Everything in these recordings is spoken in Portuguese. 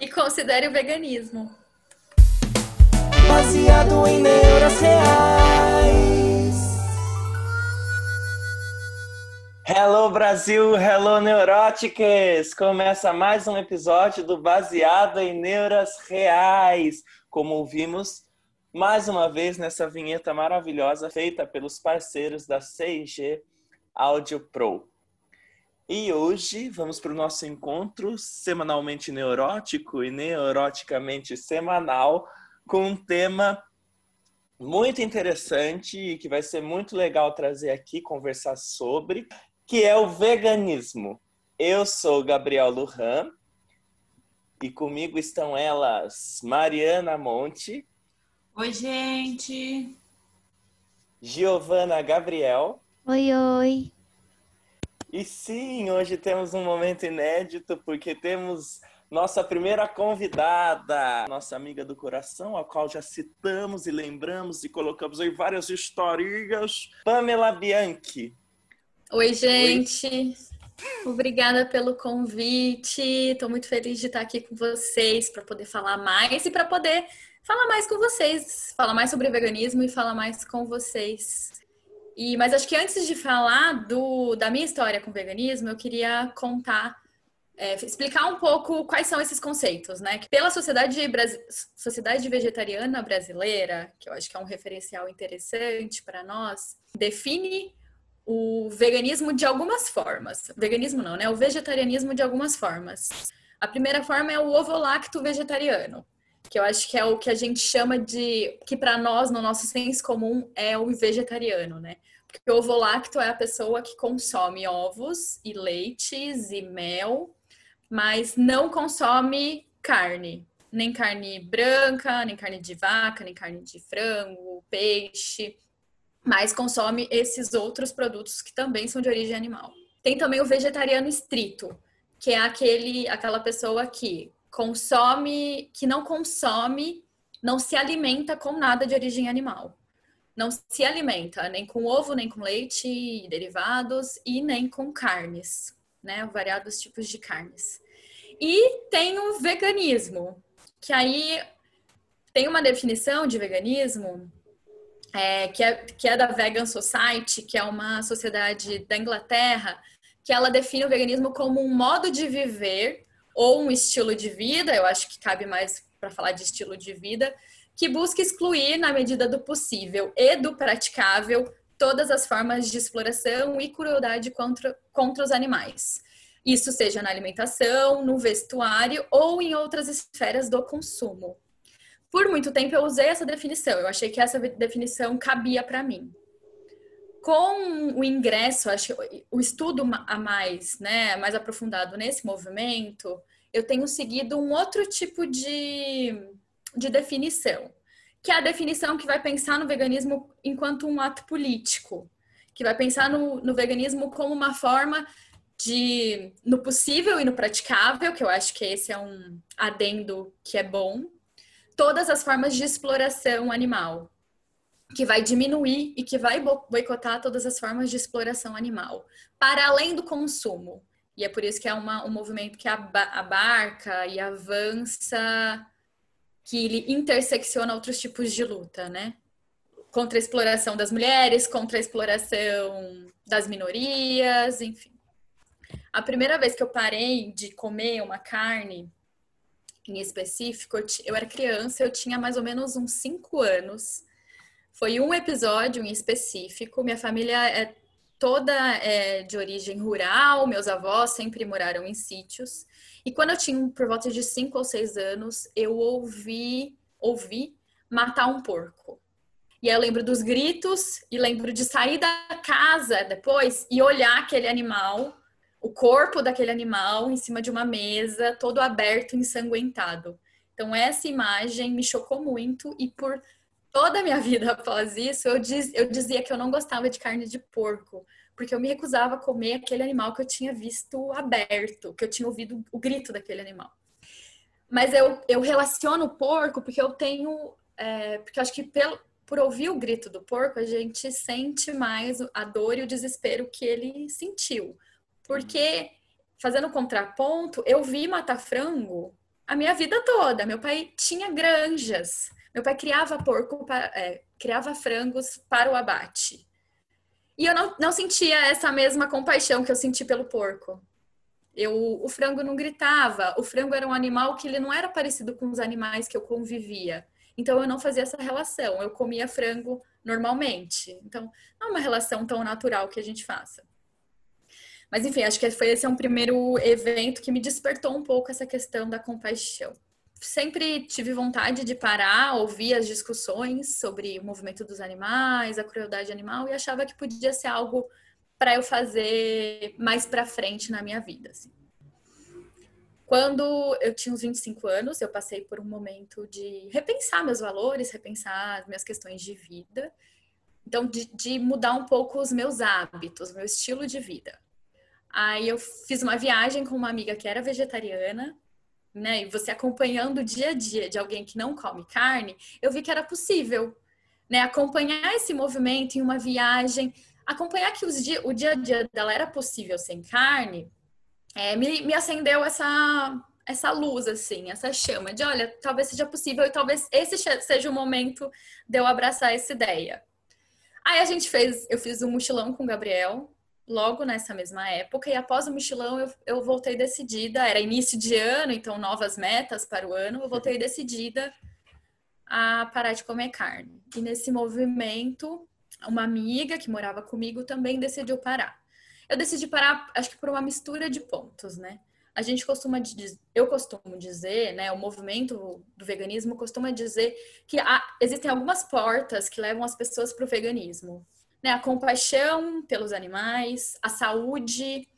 e considere o veganismo. Baseado em neuras reais. Hello Brasil, hello neuróticas! Começa mais um episódio do Baseado em Neuras Reais. Como ouvimos mais uma vez nessa vinheta maravilhosa feita pelos parceiros da CG Audio Pro. E hoje vamos para o nosso encontro semanalmente neurótico e neuroticamente semanal com um tema muito interessante e que vai ser muito legal trazer aqui, conversar sobre, que é o veganismo. Eu sou Gabriel Lujan e comigo estão elas Mariana Monte. Oi, gente. Giovana Gabriel. Oi, oi. E sim, hoje temos um momento inédito, porque temos nossa primeira convidada, nossa amiga do coração, a qual já citamos e lembramos e colocamos aí várias historinhas, Pamela Bianchi. Oi, gente. Oi. Obrigada pelo convite. Estou muito feliz de estar aqui com vocês para poder falar mais e para poder falar mais com vocês, falar mais sobre veganismo e falar mais com vocês. E, mas acho que antes de falar do, da minha história com veganismo, eu queria contar, é, explicar um pouco quais são esses conceitos, né? Que pela sociedade, sociedade vegetariana brasileira, que eu acho que é um referencial interessante para nós, define o veganismo de algumas formas. Veganismo não, né? O vegetarianismo de algumas formas. A primeira forma é o ovo-lacto vegetariano, que eu acho que é o que a gente chama de que para nós no nosso senso comum é o vegetariano, né? Porque o ovo-lacto é a pessoa que consome ovos e leites e mel, mas não consome carne. Nem carne branca, nem carne de vaca, nem carne de frango, peixe, mas consome esses outros produtos que também são de origem animal. Tem também o vegetariano estrito, que é aquele, aquela pessoa que consome, que não consome, não se alimenta com nada de origem animal não se alimenta nem com ovo, nem com leite e derivados e nem com carnes, né? Variados tipos de carnes. E tem o veganismo, que aí tem uma definição de veganismo é, que, é, que é da Vegan Society, que é uma sociedade da Inglaterra, que ela define o veganismo como um modo de viver ou um estilo de vida, eu acho que cabe mais para falar de estilo de vida, que busca excluir, na medida do possível e do praticável, todas as formas de exploração e crueldade contra, contra os animais. Isso seja na alimentação, no vestuário ou em outras esferas do consumo. Por muito tempo eu usei essa definição, eu achei que essa definição cabia para mim. Com o ingresso, acho o estudo a mais, né, mais aprofundado nesse movimento, eu tenho seguido um outro tipo de de definição, que é a definição que vai pensar no veganismo enquanto um ato político, que vai pensar no, no veganismo como uma forma de, no possível e no praticável, que eu acho que esse é um adendo que é bom, todas as formas de exploração animal, que vai diminuir e que vai boicotar todas as formas de exploração animal, para além do consumo. E é por isso que é uma, um movimento que abarca e avança que ele intersecciona outros tipos de luta, né? Contra a exploração das mulheres, contra a exploração das minorias, enfim. A primeira vez que eu parei de comer uma carne em específico, eu era criança, eu tinha mais ou menos uns cinco anos. Foi um episódio em específico. Minha família é toda é, de origem rural, meus avós sempre moraram em sítios. E quando eu tinha por volta de 5 ou 6 anos, eu ouvi, ouvi matar um porco. E aí eu lembro dos gritos e lembro de sair da casa depois e olhar aquele animal, o corpo daquele animal em cima de uma mesa, todo aberto, ensanguentado. Então essa imagem me chocou muito e por toda a minha vida após isso, eu, diz, eu dizia que eu não gostava de carne de porco, porque eu me recusava a comer aquele animal que eu tinha visto aberto, que eu tinha ouvido o grito daquele animal. Mas eu, eu relaciono o porco porque eu tenho. É, porque eu acho que pelo, por ouvir o grito do porco, a gente sente mais a dor e o desespero que ele sentiu. Porque, fazendo contraponto, eu vi matar frango a minha vida toda. Meu pai tinha granjas. Meu pai criava porco, é, criava frangos para o abate. E eu não, não sentia essa mesma compaixão que eu senti pelo porco. Eu, o frango não gritava. O frango era um animal que ele não era parecido com os animais que eu convivia. Então eu não fazia essa relação. Eu comia frango normalmente. Então não é uma relação tão natural que a gente faça. Mas enfim, acho que foi esse é um primeiro evento que me despertou um pouco essa questão da compaixão. Sempre tive vontade de parar, ouvir as discussões sobre o movimento dos animais, a crueldade animal e achava que podia ser algo para eu fazer mais para frente na minha vida. Assim. Quando eu tinha uns 25 anos, eu passei por um momento de repensar meus valores, repensar as minhas questões de vida. Então, de, de mudar um pouco os meus hábitos, meu estilo de vida. Aí eu fiz uma viagem com uma amiga que era vegetariana, né? E você acompanhando o dia a dia de alguém que não come carne, eu vi que era possível, né? Acompanhar esse movimento em uma viagem acompanhar que dia, o dia a dia dela era possível sem carne, é, me, me acendeu essa, essa luz, assim, essa chama de, olha, talvez seja possível e talvez esse seja o momento de eu abraçar essa ideia. Aí a gente fez, eu fiz um mochilão com o Gabriel, logo nessa mesma época, e após o mochilão eu, eu voltei decidida, era início de ano, então novas metas para o ano, eu voltei decidida a parar de comer carne. E nesse movimento, uma amiga que morava comigo também decidiu parar. Eu decidi parar, acho que por uma mistura de pontos, né? A gente costuma dizer, eu costumo dizer, né, o movimento do veganismo costuma dizer que há, existem algumas portas que levam as pessoas para o veganismo, né? A compaixão pelos animais, a saúde,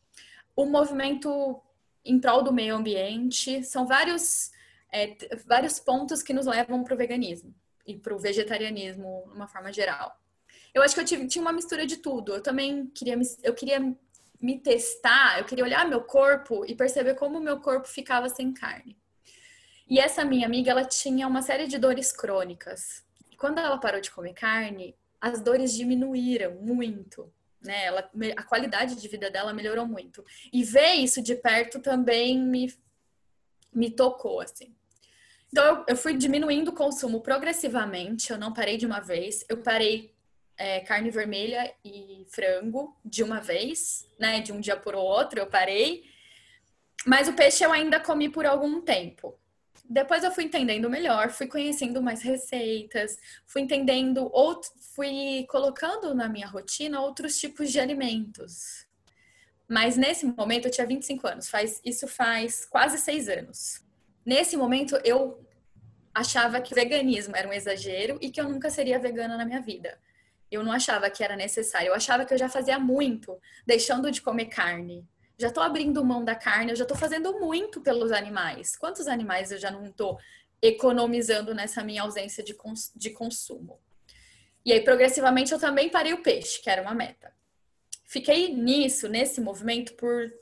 o movimento em prol do meio ambiente, são vários é, vários pontos que nos levam para o veganismo e para o vegetarianismo, de uma forma geral. Eu acho que eu tive, tinha uma mistura de tudo. Eu também queria me, eu queria me testar, eu queria olhar meu corpo e perceber como meu corpo ficava sem carne. E essa minha amiga, ela tinha uma série de dores crônicas. E quando ela parou de comer carne, as dores diminuíram muito. Né? Ela, a qualidade de vida dela melhorou muito. E ver isso de perto também me, me tocou, assim. Então, eu, eu fui diminuindo o consumo progressivamente, eu não parei de uma vez. Eu parei é, carne vermelha e frango de uma vez, né? De um dia por outro, eu parei. Mas o peixe eu ainda comi por algum tempo. Depois eu fui entendendo melhor, fui conhecendo mais receitas, fui entendendo, outro, fui colocando na minha rotina outros tipos de alimentos. Mas nesse momento eu tinha 25 anos, faz, isso faz quase seis anos. Nesse momento eu achava que o veganismo era um exagero e que eu nunca seria vegana na minha vida eu não achava que era necessário. Eu achava que eu já fazia muito, deixando de comer carne. Já estou abrindo mão da carne, eu já estou fazendo muito pelos animais. Quantos animais eu já não estou economizando nessa minha ausência de, cons de consumo? E aí, progressivamente, eu também parei o peixe, que era uma meta. Fiquei nisso, nesse movimento, por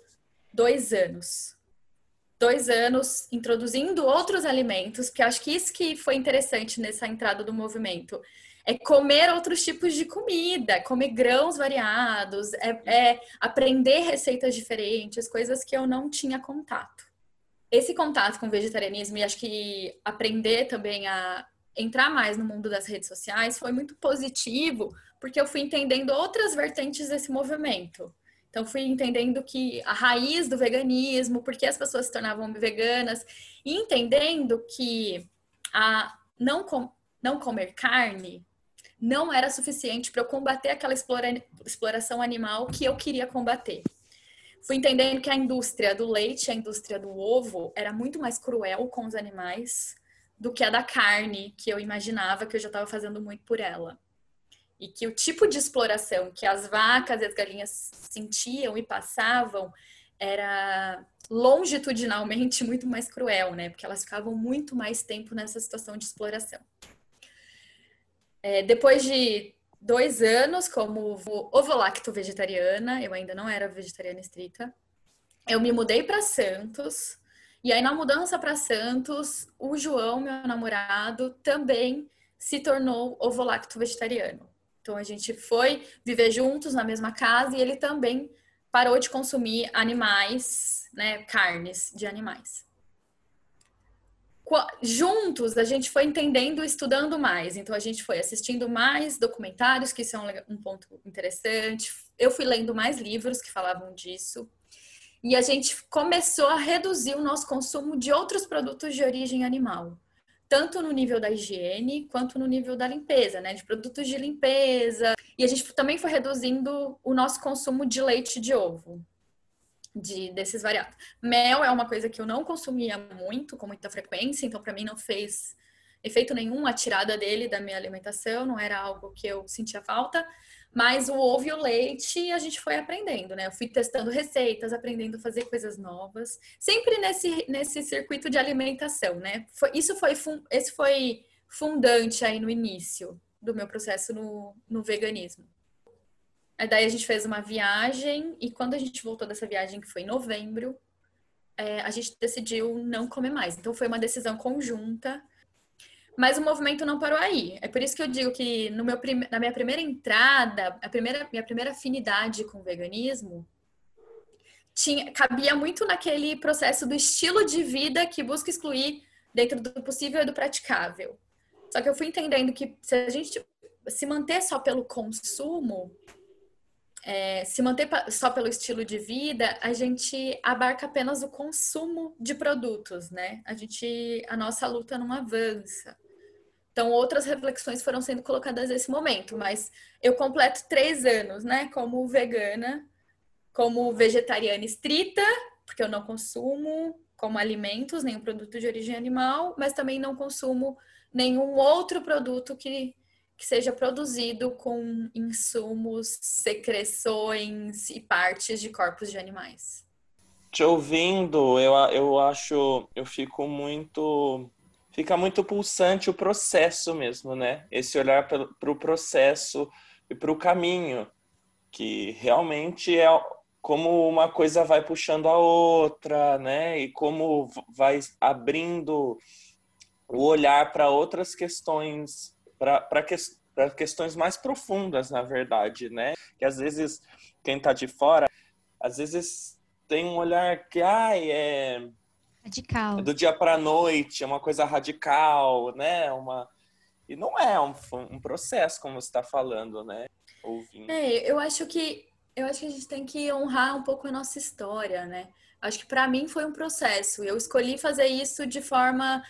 dois anos. Dois anos introduzindo outros alimentos, porque acho que isso que foi interessante nessa entrada do movimento é comer outros tipos de comida, comer grãos variados, é, é, aprender receitas diferentes, coisas que eu não tinha contato. Esse contato com o vegetarianismo e acho que aprender também a entrar mais no mundo das redes sociais foi muito positivo, porque eu fui entendendo outras vertentes desse movimento. Então, fui entendendo que a raiz do veganismo, por que as pessoas se tornavam veganas, e entendendo que a não, com, não comer carne não era suficiente para eu combater aquela explora, exploração animal que eu queria combater. Fui entendendo que a indústria do leite, a indústria do ovo, era muito mais cruel com os animais do que a da carne, que eu imaginava que eu já estava fazendo muito por ela. E que o tipo de exploração que as vacas e as galinhas sentiam e passavam era longitudinalmente muito mais cruel, né? Porque elas ficavam muito mais tempo nessa situação de exploração. É, depois de dois anos como ovolacto vegetariana, eu ainda não era vegetariana estrita, eu me mudei para Santos. E aí, na mudança para Santos, o João, meu namorado, também se tornou ovolacto vegetariano. Então, a gente foi viver juntos na mesma casa e ele também parou de consumir animais, né, carnes de animais. Juntos a gente foi entendendo, estudando mais. Então a gente foi assistindo mais documentários, que isso é um, um ponto interessante. Eu fui lendo mais livros que falavam disso. E a gente começou a reduzir o nosso consumo de outros produtos de origem animal, tanto no nível da higiene quanto no nível da limpeza, né? De produtos de limpeza. E a gente também foi reduzindo o nosso consumo de leite de ovo de desses variados. Mel é uma coisa que eu não consumia muito, com muita frequência, então para mim não fez efeito nenhum a tirada dele da minha alimentação, não era algo que eu sentia falta. Mas o ovo e o leite a gente foi aprendendo, né? Eu fui testando receitas, aprendendo a fazer coisas novas, sempre nesse, nesse circuito de alimentação, né? Foi, isso foi esse foi fundante aí no início do meu processo no, no veganismo. Daí a gente fez uma viagem e quando a gente voltou dessa viagem, que foi em novembro, é, a gente decidiu não comer mais. Então foi uma decisão conjunta. Mas o movimento não parou aí. É por isso que eu digo que no meu prim... na minha primeira entrada, a primeira, minha primeira afinidade com o veganismo tinha, cabia muito naquele processo do estilo de vida que busca excluir dentro do possível e do praticável. Só que eu fui entendendo que se a gente se manter só pelo consumo, é, se manter só pelo estilo de vida, a gente abarca apenas o consumo de produtos, né? A gente, a nossa luta não avança. Então, outras reflexões foram sendo colocadas nesse momento, mas eu completo três anos, né? Como vegana, como vegetariana estrita, porque eu não consumo como alimentos nenhum produto de origem animal, mas também não consumo nenhum outro produto que que seja produzido com insumos, secreções e partes de corpos de animais. Te ouvindo, eu, eu acho, eu fico muito. Fica muito pulsante o processo mesmo, né? Esse olhar para o processo e para o caminho, que realmente é como uma coisa vai puxando a outra, né? E como vai abrindo o olhar para outras questões para que, questões mais profundas, na verdade, né? Que às vezes quem está de fora, às vezes tem um olhar que ai, é radical. É do dia para noite, é uma coisa radical, né? Uma e não é um, um processo como você está falando, né? Ouvindo. É, eu acho que eu acho que a gente tem que honrar um pouco a nossa história, né? Acho que para mim foi um processo. Eu escolhi fazer isso de forma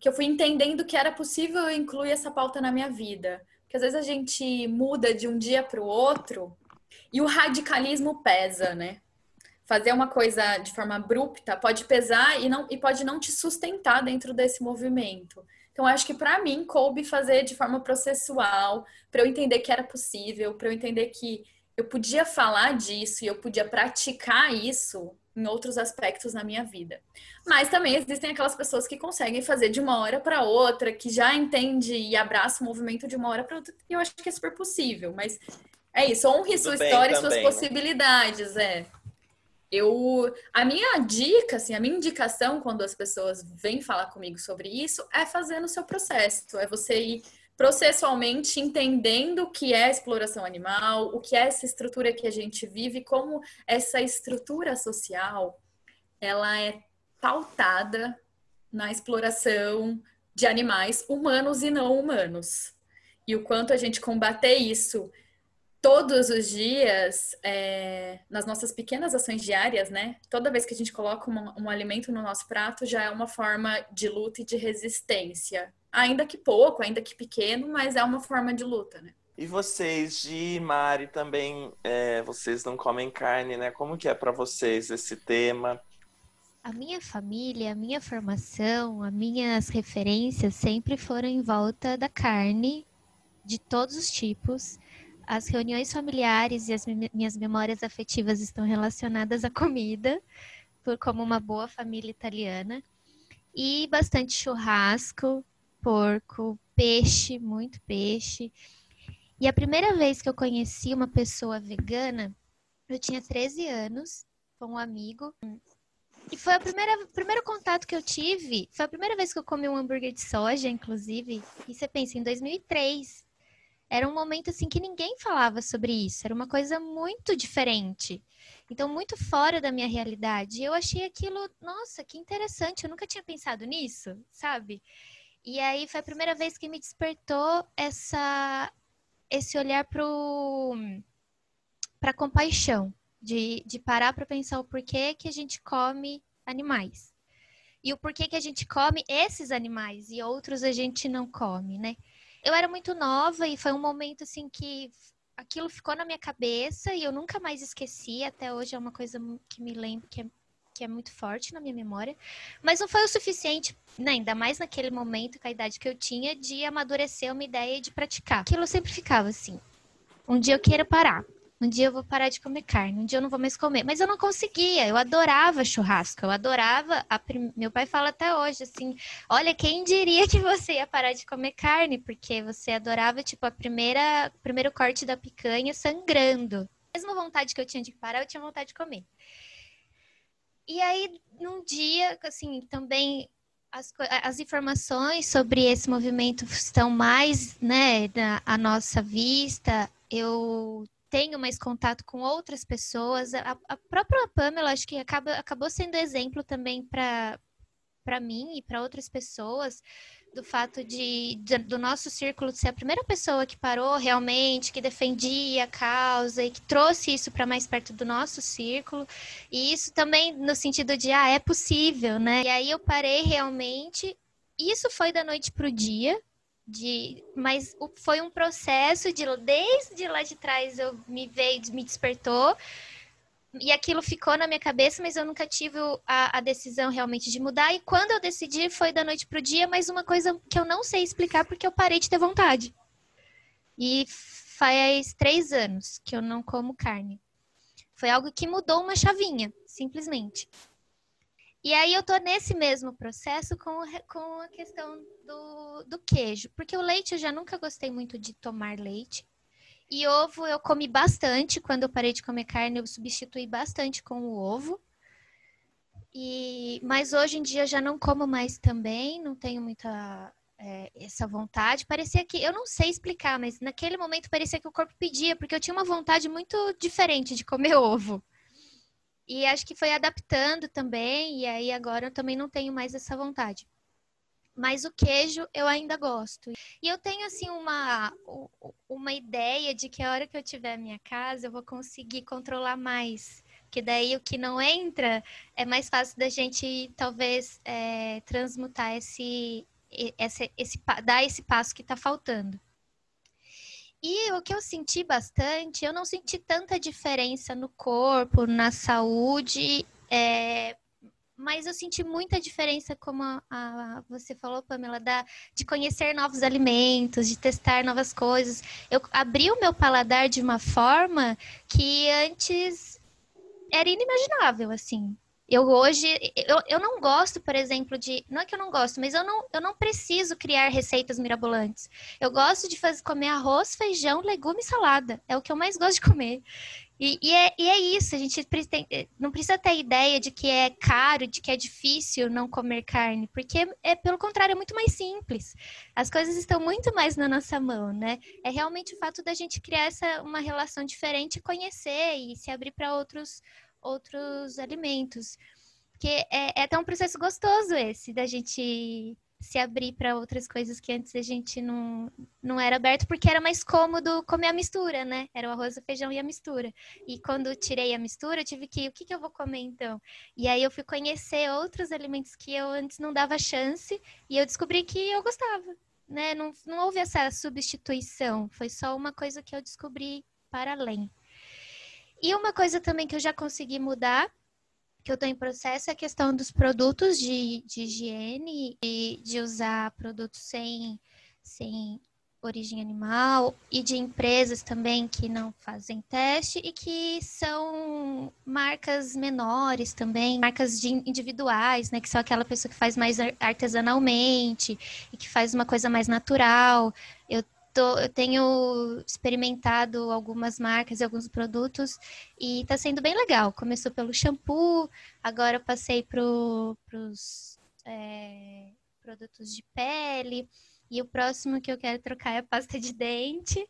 que eu fui entendendo que era possível incluir essa pauta na minha vida. Porque às vezes a gente muda de um dia para o outro e o radicalismo pesa, né? Fazer uma coisa de forma abrupta pode pesar e, não, e pode não te sustentar dentro desse movimento. Então, acho que para mim coube fazer de forma processual, para eu entender que era possível, para eu entender que eu podia falar disso e eu podia praticar isso em outros aspectos na minha vida. Mas também existem aquelas pessoas que conseguem fazer de uma hora para outra, que já entende e abraça o movimento de uma hora para outra. E eu acho que é super possível, mas é isso, honre sua história e suas né? possibilidades, é. Eu, a minha dica, assim, a minha indicação quando as pessoas vêm falar comigo sobre isso é fazer no seu processo, é você ir processualmente entendendo o que é exploração animal, o que é essa estrutura que a gente vive, como essa estrutura social ela é pautada na exploração de animais humanos e não humanos. E o quanto a gente combater isso todos os dias, é, nas nossas pequenas ações diárias, né? Toda vez que a gente coloca um, um alimento no nosso prato, já é uma forma de luta e de resistência ainda que pouco, ainda que pequeno, mas é uma forma de luta, né? E vocês, de Mari, também, é, vocês não comem carne, né? Como que é para vocês esse tema? A minha família, a minha formação, as minhas referências sempre foram em volta da carne, de todos os tipos. As reuniões familiares e as minhas memórias afetivas estão relacionadas à comida, por como uma boa família italiana. E bastante churrasco, porco, peixe, muito peixe. E a primeira vez que eu conheci uma pessoa vegana, eu tinha 13 anos, com um amigo. E foi o primeiro contato que eu tive. Foi a primeira vez que eu comi um hambúrguer de soja, inclusive. E você pensa, em 2003. Era um momento assim que ninguém falava sobre isso. Era uma coisa muito diferente. Então, muito fora da minha realidade. Eu achei aquilo, nossa, que interessante, eu nunca tinha pensado nisso, sabe? E aí foi a primeira vez que me despertou essa, esse olhar para compaixão, de, de parar para pensar o porquê que a gente come animais. E o porquê que a gente come esses animais e outros a gente não come, né? Eu era muito nova e foi um momento assim que aquilo ficou na minha cabeça e eu nunca mais esqueci. Até hoje é uma coisa que me lembro que é, que é muito forte na minha memória. Mas não foi o suficiente, né, ainda mais naquele momento, com a idade que eu tinha, de amadurecer uma ideia de praticar. Aquilo sempre ficava assim. Um dia eu quero parar. Um dia eu vou parar de comer carne, um dia eu não vou mais comer. Mas eu não conseguia, eu adorava churrasco, eu adorava. Prim... Meu pai fala até hoje assim: olha, quem diria que você ia parar de comer carne? Porque você adorava, tipo, a primeira, primeiro corte da picanha sangrando. Mesma vontade que eu tinha de parar, eu tinha vontade de comer. E aí, num dia, assim, também as, as, informações sobre esse movimento estão mais né, na, à nossa vista. Eu tenho mais contato com outras pessoas. A, a própria Pamela, acho que acaba, acabou sendo exemplo também para para mim e para outras pessoas do fato de, de, do nosso círculo ser a primeira pessoa que parou realmente, que defendia a causa e que trouxe isso para mais perto do nosso círculo. E isso também no sentido de ah, é possível, né? E aí eu parei realmente. Isso foi da noite para o dia de mas foi um processo de desde lá de trás eu me veio me despertou e aquilo ficou na minha cabeça mas eu nunca tive a, a decisão realmente de mudar. E quando eu decidi foi da noite para o dia mas uma coisa que eu não sei explicar porque eu parei de ter vontade. E faz três anos que eu não como carne. Foi algo que mudou uma chavinha simplesmente. E aí eu tô nesse mesmo processo com, com a questão do, do queijo, porque o leite eu já nunca gostei muito de tomar leite. E ovo eu comi bastante, quando eu parei de comer carne, eu substituí bastante com o ovo. E, mas hoje em dia já não como mais também, não tenho muita é, essa vontade. Parecia que, eu não sei explicar, mas naquele momento parecia que o corpo pedia, porque eu tinha uma vontade muito diferente de comer ovo. E acho que foi adaptando também, e aí agora eu também não tenho mais essa vontade. Mas o queijo eu ainda gosto. E eu tenho assim uma, uma ideia de que a hora que eu tiver a minha casa, eu vou conseguir controlar mais. Que daí o que não entra é mais fácil da gente talvez é, transmutar esse, esse, esse, dar esse passo que está faltando. E o que eu senti bastante, eu não senti tanta diferença no corpo, na saúde, é, mas eu senti muita diferença, como a, a, você falou, Pamela, da, de conhecer novos alimentos, de testar novas coisas. Eu abri o meu paladar de uma forma que antes era inimaginável, assim. Eu hoje, eu, eu não gosto, por exemplo, de. Não é que eu não gosto, mas eu não, eu não preciso criar receitas mirabolantes. Eu gosto de fazer, comer arroz, feijão, legume e salada. É o que eu mais gosto de comer. E, e, é, e é isso, a gente eh, não precisa ter ideia de que é caro, de que é difícil não comer carne, porque é pelo contrário, é muito mais simples. As coisas estão muito mais na nossa mão, né? É realmente o fato da gente criar essa, uma relação diferente, conhecer e se abrir para outros outros alimentos. Porque é, é até um processo gostoso esse, da gente se abrir para outras coisas que antes a gente não, não era aberto, porque era mais cômodo comer a mistura, né? Era o arroz, o feijão e a mistura. E quando tirei a mistura, eu tive que, o que, que eu vou comer então? E aí eu fui conhecer outros alimentos que eu antes não dava chance, e eu descobri que eu gostava, né? Não, não houve essa substituição, foi só uma coisa que eu descobri para além. E uma coisa também que eu já consegui mudar, que eu estou em processo, é a questão dos produtos de, de higiene e de usar produtos sem, sem origem animal e de empresas também que não fazem teste e que são marcas menores também, marcas de individuais, né, que são aquela pessoa que faz mais artesanalmente e que faz uma coisa mais natural. Eu tô, eu tenho experimentado algumas marcas e alguns produtos e está sendo bem legal. Começou pelo shampoo, agora passei para os é, produtos de pele. E o próximo que eu quero trocar é a pasta de dente.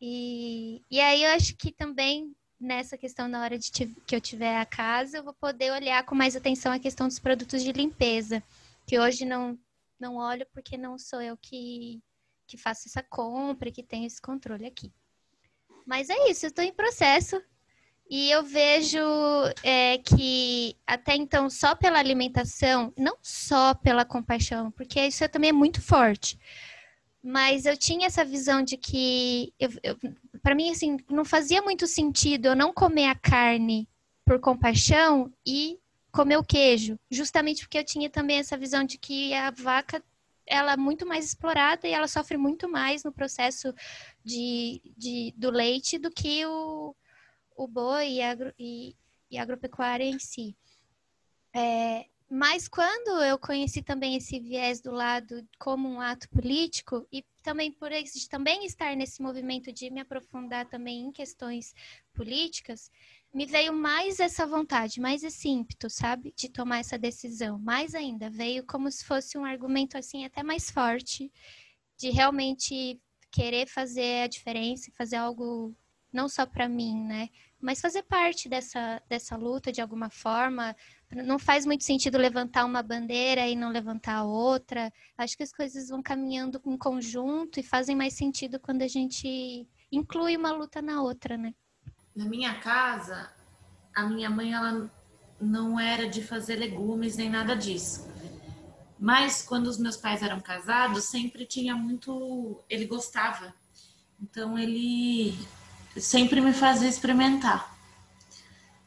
E, e aí eu acho que também nessa questão na hora de que eu tiver a casa, eu vou poder olhar com mais atenção a questão dos produtos de limpeza, que hoje não não olho porque não sou eu que que faço essa compra, que tenho esse controle aqui. Mas é isso, eu estou em processo e eu vejo é, que até então só pela alimentação, não só pela compaixão, porque isso também é muito forte. Mas eu tinha essa visão de que, para mim, assim, não fazia muito sentido eu não comer a carne por compaixão e comer o queijo, justamente porque eu tinha também essa visão de que a vaca ela é muito mais explorada e ela sofre muito mais no processo de, de do leite do que o, o boi e, agro, e, e agropecuária em si. É, mas quando eu conheci também esse viés do lado como um ato político e também por de também estar nesse movimento de me aprofundar também em questões políticas, me veio mais essa vontade, mais esse ímpeto, sabe, de tomar essa decisão. Mais ainda, veio como se fosse um argumento assim até mais forte de realmente querer fazer a diferença, fazer algo não só para mim, né, mas fazer parte dessa, dessa luta de alguma forma. Não faz muito sentido levantar uma bandeira e não levantar outra. Acho que as coisas vão caminhando em conjunto e fazem mais sentido quando a gente inclui uma luta na outra, né? Na minha casa, a minha mãe ela não era de fazer legumes nem nada disso. Mas quando os meus pais eram casados, sempre tinha muito. Ele gostava. Então ele sempre me fazia experimentar.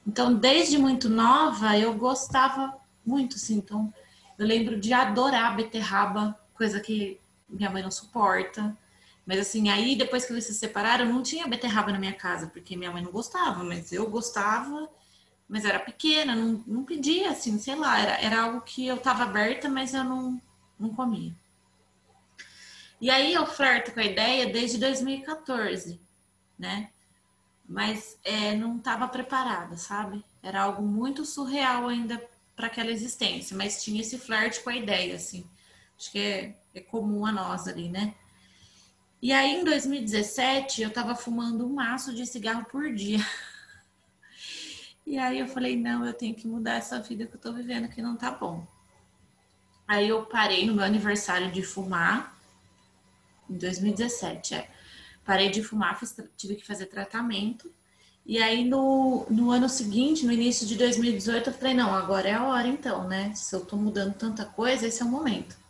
Então, desde muito nova, eu gostava muito, assim. Então, eu lembro de adorar beterraba, coisa que minha mãe não suporta. Mas, assim, aí depois que eles se separaram, não tinha beterraba na minha casa, porque minha mãe não gostava, mas eu gostava, mas era pequena, não, não pedia, assim, sei lá, era, era algo que eu tava aberta, mas eu não, não comia. E aí eu flerto com a ideia desde 2014, né? mas é, não estava preparada, sabe? Era algo muito surreal ainda para aquela existência, mas tinha esse flerte com a ideia, assim. Acho que é, é comum a nós ali, né? E aí, em 2017, eu estava fumando um maço de cigarro por dia. E aí eu falei, não, eu tenho que mudar essa vida que eu tô vivendo, que não tá bom. Aí eu parei no meu aniversário de fumar, em 2017, é. Parei de fumar, fiz, tive que fazer tratamento. E aí, no, no ano seguinte, no início de 2018, eu falei: não, agora é a hora então, né? Se eu tô mudando tanta coisa, esse é o momento.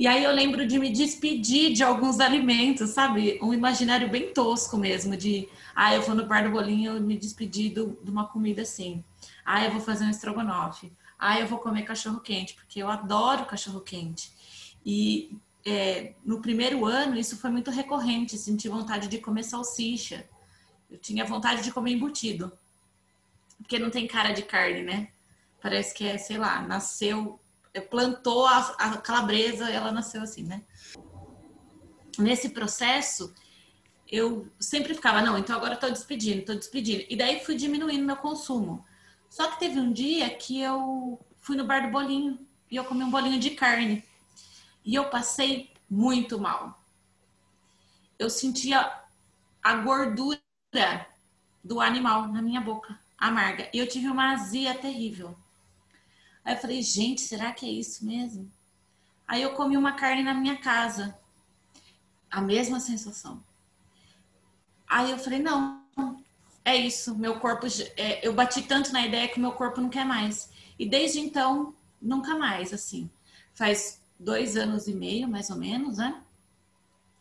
E aí, eu lembro de me despedir de alguns alimentos, sabe? Um imaginário bem tosco mesmo, de ah, eu vou no bar do bolinho me despedir do, de uma comida assim. Ah, eu vou fazer um estrogonofe. Ah, eu vou comer cachorro quente, porque eu adoro cachorro quente. E é, no primeiro ano, isso foi muito recorrente, senti vontade de comer salsicha. Eu tinha vontade de comer embutido. Porque não tem cara de carne, né? Parece que é, sei lá, nasceu, plantou a, a calabresa, ela nasceu assim, né? Nesse processo, eu sempre ficava, não, então agora eu tô despedindo, tô despedindo. E daí fui diminuindo meu consumo. Só que teve um dia que eu fui no bar do bolinho e eu comi um bolinho de carne. E eu passei muito mal. Eu sentia a gordura do animal na minha boca, amarga. E eu tive uma azia terrível. Aí eu falei, gente, será que é isso mesmo? Aí eu comi uma carne na minha casa. A mesma sensação. Aí eu falei, não, é isso. Meu corpo, é, eu bati tanto na ideia que meu corpo não quer mais. E desde então, nunca mais, assim. Faz dois anos e meio, mais ou menos, né?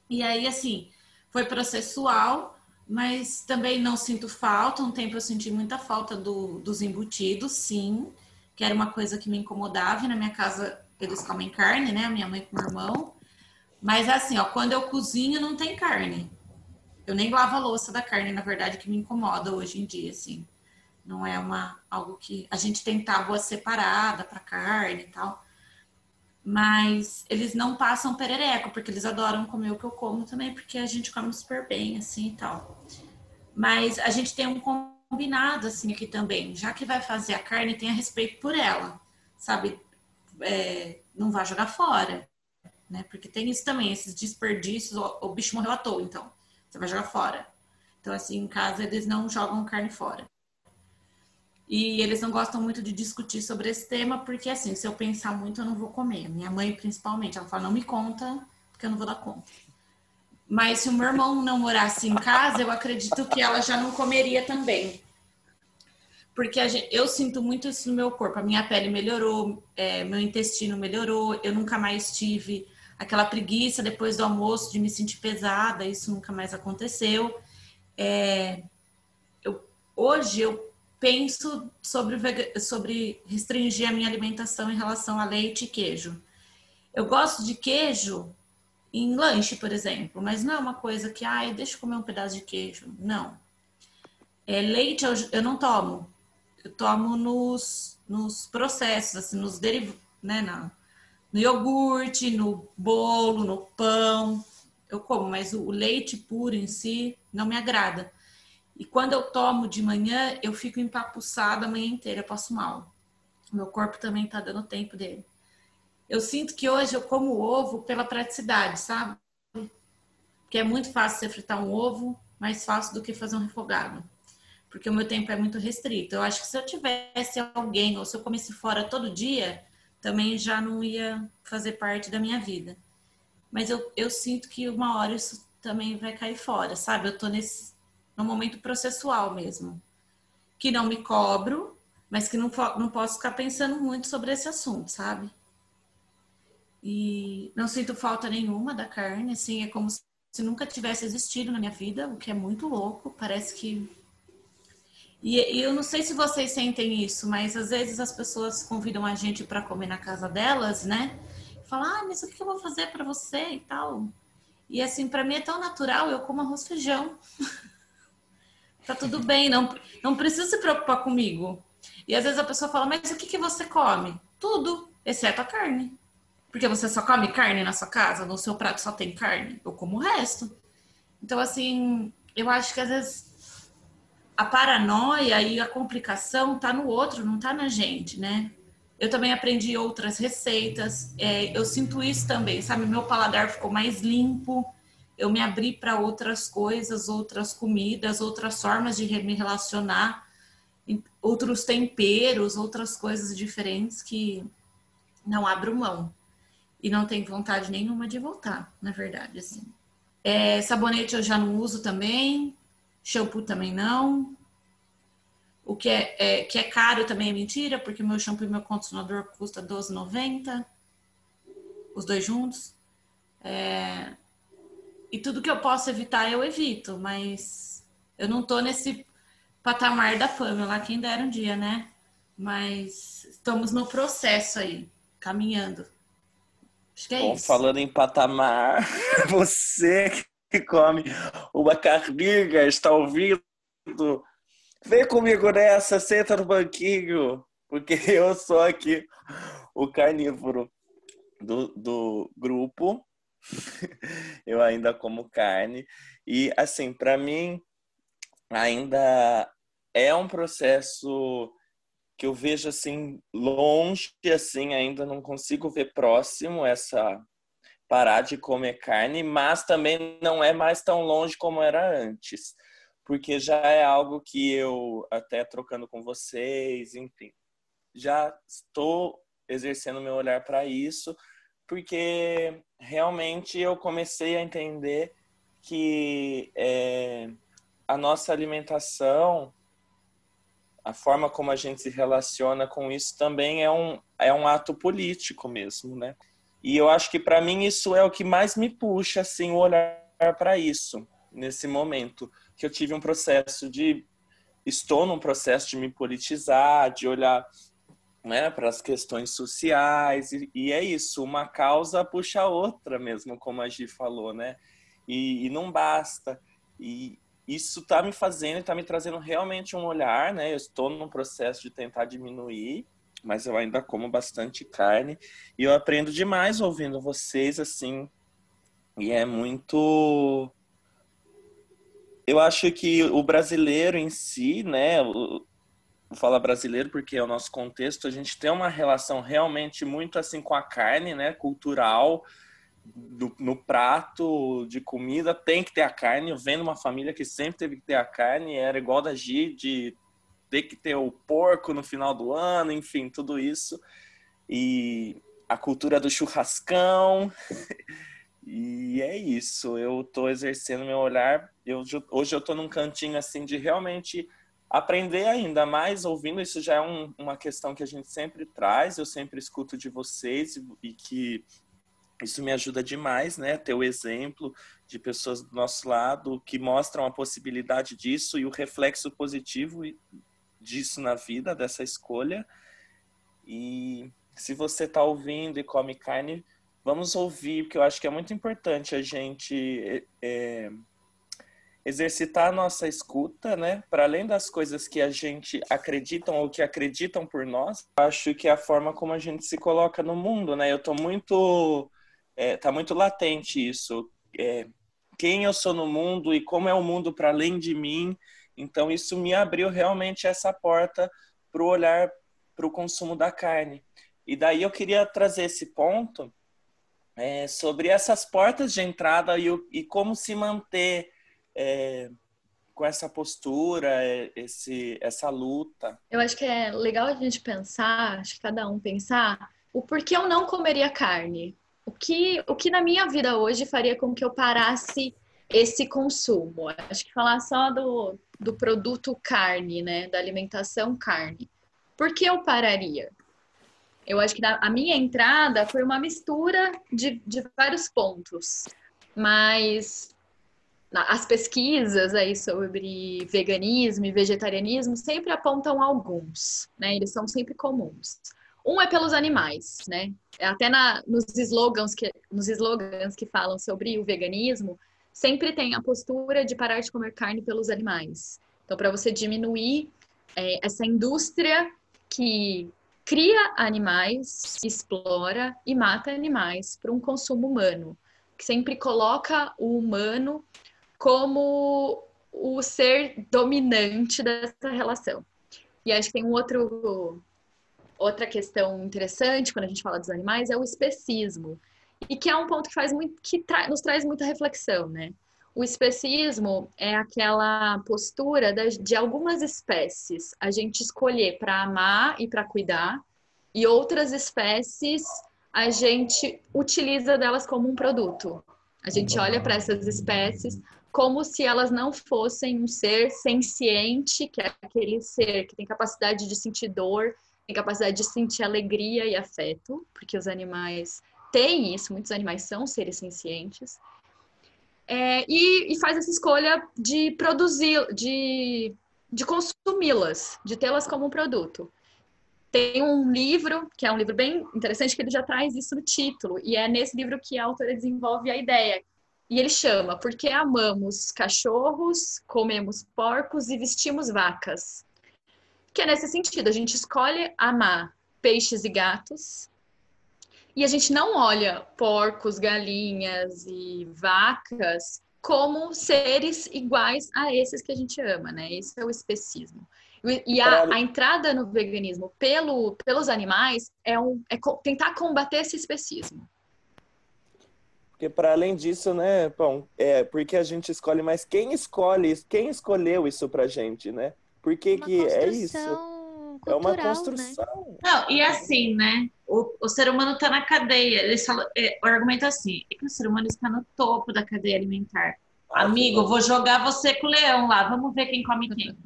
E aí, assim, foi processual, mas também não sinto falta. Um tempo eu senti muita falta do, dos embutidos, sim, que era uma coisa que me incomodava. E na minha casa eles comem carne, né? Minha mãe com meu irmão. Mas assim, ó, quando eu cozinho não tem carne. Eu nem lavo a louça da carne, na verdade, que me incomoda hoje em dia, assim. Não é uma algo que a gente tem tábua separada para carne e tal mas eles não passam perereco, porque eles adoram comer o que eu como também, porque a gente come super bem, assim e tal. Mas a gente tem um combinado, assim, aqui também. Já que vai fazer a carne, tenha respeito por ela, sabe? É, não vai jogar fora, né? Porque tem isso também, esses desperdícios, o, o bicho morreu à toa, então. Você vai jogar fora. Então, assim, em casa eles não jogam carne fora. E eles não gostam muito de discutir sobre esse tema, porque, assim, se eu pensar muito, eu não vou comer. Minha mãe, principalmente, ela fala: não me conta, porque eu não vou dar conta. Mas se o meu irmão não morasse em casa, eu acredito que ela já não comeria também. Porque gente, eu sinto muito isso no meu corpo. A minha pele melhorou, é, meu intestino melhorou, eu nunca mais tive aquela preguiça depois do almoço de me sentir pesada, isso nunca mais aconteceu. É, eu, hoje eu penso sobre, sobre restringir a minha alimentação em relação a leite e queijo. Eu gosto de queijo em lanche, por exemplo, mas não é uma coisa que, ai, deixa eu comer um pedaço de queijo. Não. É, leite eu, eu não tomo. Eu tomo nos, nos processos, assim, nos derivados, né, na, no iogurte, no bolo, no pão. Eu como, mas o, o leite puro em si não me agrada. E quando eu tomo de manhã, eu fico empapuçada a manhã inteira, eu passo mal. Meu corpo também tá dando tempo dele. Eu sinto que hoje eu como ovo pela praticidade, sabe? Que é muito fácil você fritar um ovo, mais fácil do que fazer um refogado. Porque o meu tempo é muito restrito. Eu acho que se eu tivesse alguém, ou se eu comesse fora todo dia, também já não ia fazer parte da minha vida. Mas eu, eu sinto que uma hora isso também vai cair fora, sabe? Eu tô nesse no momento processual mesmo. Que não me cobro, mas que não, não posso ficar pensando muito sobre esse assunto, sabe? E não sinto falta nenhuma da carne, assim, é como se nunca tivesse existido na minha vida, o que é muito louco, parece que. E, e eu não sei se vocês sentem isso, mas às vezes as pessoas convidam a gente para comer na casa delas, né? Falam, ah, mas o que eu vou fazer para você e tal. E assim, para mim é tão natural, eu como arroz feijão. tá tudo bem, não, não precisa se preocupar comigo. E às vezes a pessoa fala, mas o que, que você come? Tudo, exceto a carne. Porque você só come carne na sua casa, no seu prato só tem carne. Eu como o resto. Então, assim, eu acho que às vezes a paranoia e a complicação tá no outro, não tá na gente, né? Eu também aprendi outras receitas. É, eu sinto isso também, sabe? Meu paladar ficou mais limpo. Eu me abri para outras coisas, outras comidas, outras formas de me relacionar, outros temperos, outras coisas diferentes que não abro mão e não tenho vontade nenhuma de voltar, na verdade, assim. É, sabonete eu já não uso também, shampoo também não. O que é, é, que é caro também é mentira, porque meu shampoo e meu condicionador custa R$12,90, os dois juntos. É, e tudo que eu posso evitar eu evito, mas eu não tô nesse patamar da Pamela, quem dera um dia, né? Mas estamos no processo aí, caminhando. Acho que é Bom, isso. falando em patamar, você que come uma carniga, está ouvindo? Vem comigo nessa, senta no banquinho, porque eu sou aqui o carnívoro do, do grupo. eu ainda como carne. E, assim, para mim, ainda é um processo que eu vejo assim longe, assim, ainda não consigo ver próximo essa parar de comer carne, mas também não é mais tão longe como era antes, porque já é algo que eu até trocando com vocês, enfim, já estou exercendo meu olhar para isso, porque realmente eu comecei a entender que é, a nossa alimentação a forma como a gente se relaciona com isso também é um, é um ato político mesmo, né? E eu acho que para mim isso é o que mais me puxa, assim, o olhar para isso nesse momento, que eu tive um processo de estou num processo de me politizar, de olhar né, para as questões sociais e, e, é isso, uma causa puxa a outra mesmo, como a Gi falou, né? E, e não basta. E, isso está me fazendo, está me trazendo realmente um olhar, né? Eu estou num processo de tentar diminuir, mas eu ainda como bastante carne e eu aprendo demais ouvindo vocês assim. E é muito eu acho que o brasileiro em si, né, vou falar brasileiro porque é o nosso contexto, a gente tem uma relação realmente muito assim com a carne, né, cultural, do, no prato de comida tem que ter a carne. Eu vendo uma família que sempre teve que ter a carne, era igual da Gi, de ter que ter o porco no final do ano, enfim, tudo isso. E a cultura do churrascão. e é isso. Eu estou exercendo meu olhar. Eu, hoje eu estou num cantinho assim de realmente aprender ainda mais ouvindo. Isso já é um, uma questão que a gente sempre traz. Eu sempre escuto de vocês e que isso me ajuda demais, né? Ter o exemplo de pessoas do nosso lado que mostram a possibilidade disso e o reflexo positivo disso na vida, dessa escolha. E se você está ouvindo e come carne, vamos ouvir, porque eu acho que é muito importante a gente é, exercitar a nossa escuta, né? Para além das coisas que a gente acreditam ou que acreditam por nós, acho que é a forma como a gente se coloca no mundo, né? Eu estou muito é, tá muito latente isso. É, quem eu sou no mundo e como é o mundo para além de mim. Então, isso me abriu realmente essa porta para o olhar para o consumo da carne. E daí eu queria trazer esse ponto é, sobre essas portas de entrada e, e como se manter é, com essa postura, é, esse, essa luta. Eu acho que é legal a gente pensar, acho que cada um pensar, o porquê eu não comeria carne o que, o que na minha vida hoje faria com que eu parasse esse consumo? Acho que falar só do, do produto carne, né? Da alimentação carne. Por que eu pararia? Eu acho que a minha entrada foi uma mistura de, de vários pontos. Mas as pesquisas aí sobre veganismo e vegetarianismo sempre apontam alguns, né? Eles são sempre comuns. Um é pelos animais, né? Até na, nos slogans que nos slogans que falam sobre o veganismo, sempre tem a postura de parar de comer carne pelos animais. Então, para você diminuir é, essa indústria que cria animais, explora e mata animais para um consumo humano, que sempre coloca o humano como o ser dominante dessa relação. E acho que tem um outro outra questão interessante quando a gente fala dos animais é o especismo. E que é um ponto que faz muito que tra nos traz muita reflexão, né? O especismo é aquela postura de algumas espécies a gente escolher para amar e para cuidar, e outras espécies a gente utiliza delas como um produto. A gente olha para essas espécies como se elas não fossem um ser senciente, que é aquele ser que tem capacidade de sentir dor, tem capacidade de sentir alegria e afeto, porque os animais têm isso, muitos animais são seres sencientes. É, e, e, faz essa escolha de produzir, de, de consumi-las, de tê-las como um produto. Tem um livro, que é um livro bem interessante, que ele já traz isso no título, e é nesse livro que a autora desenvolve a ideia. E ele chama Porque amamos cachorros, comemos porcos e vestimos vacas que é nesse sentido, a gente escolhe amar peixes e gatos, e a gente não olha porcos, galinhas e vacas como seres iguais a esses que a gente ama, né? Esse é o especismo. E a, a entrada no veganismo pelo, pelos animais é, um, é tentar combater esse especismo. Porque para além disso, né, bom, é porque a gente escolhe, mas quem escolhe, quem escolheu isso pra gente, né? Porque que é isso? Cultural, é uma construção. Né? Não, e assim, né? O, o ser humano está na cadeia. Eles falam, é, o argumento é assim: é que o ser humano está no topo da cadeia alimentar. Ah, Amigo, vou jogar você com o leão lá. Vamos ver quem come quem.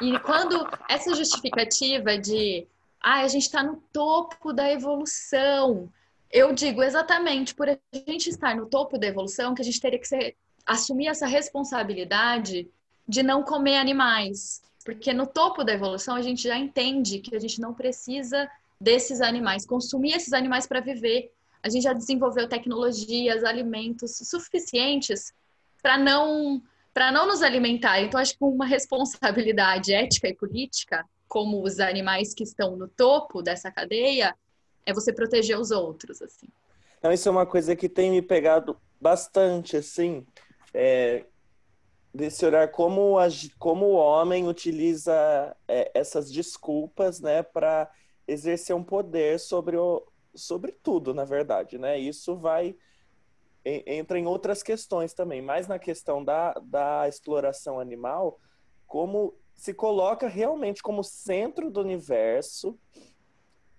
E quando essa justificativa de ah, a gente está no topo da evolução, eu digo exatamente por a gente estar no topo da evolução que a gente teria que ser, assumir essa responsabilidade de não comer animais. Porque no topo da evolução a gente já entende que a gente não precisa desses animais, consumir esses animais para viver. A gente já desenvolveu tecnologias, alimentos suficientes para não para não nos alimentar. Então acho que uma responsabilidade ética e política, como os animais que estão no topo dessa cadeia, é você proteger os outros, assim. Então isso é uma coisa que tem me pegado bastante, assim. É, desse olhar como, a, como o homem utiliza é, essas desculpas, né, para exercer um poder sobre, o, sobre tudo, na verdade, né? Isso vai entra em outras questões também, mais na questão da, da exploração animal, como se coloca realmente como centro do universo.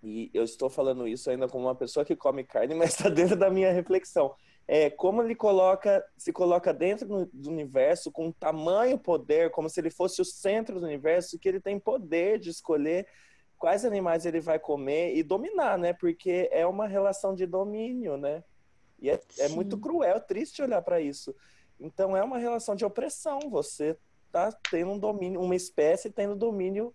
E eu estou falando isso ainda como uma pessoa que come carne, mas está dentro da minha reflexão. É como ele coloca, se coloca dentro do universo com tamanho poder, como se ele fosse o centro do universo, que ele tem poder de escolher quais animais ele vai comer e dominar, né? Porque é uma relação de domínio, né? E é, é muito cruel, triste olhar para isso. Então é uma relação de opressão. Você tá tendo um domínio, uma espécie tendo domínio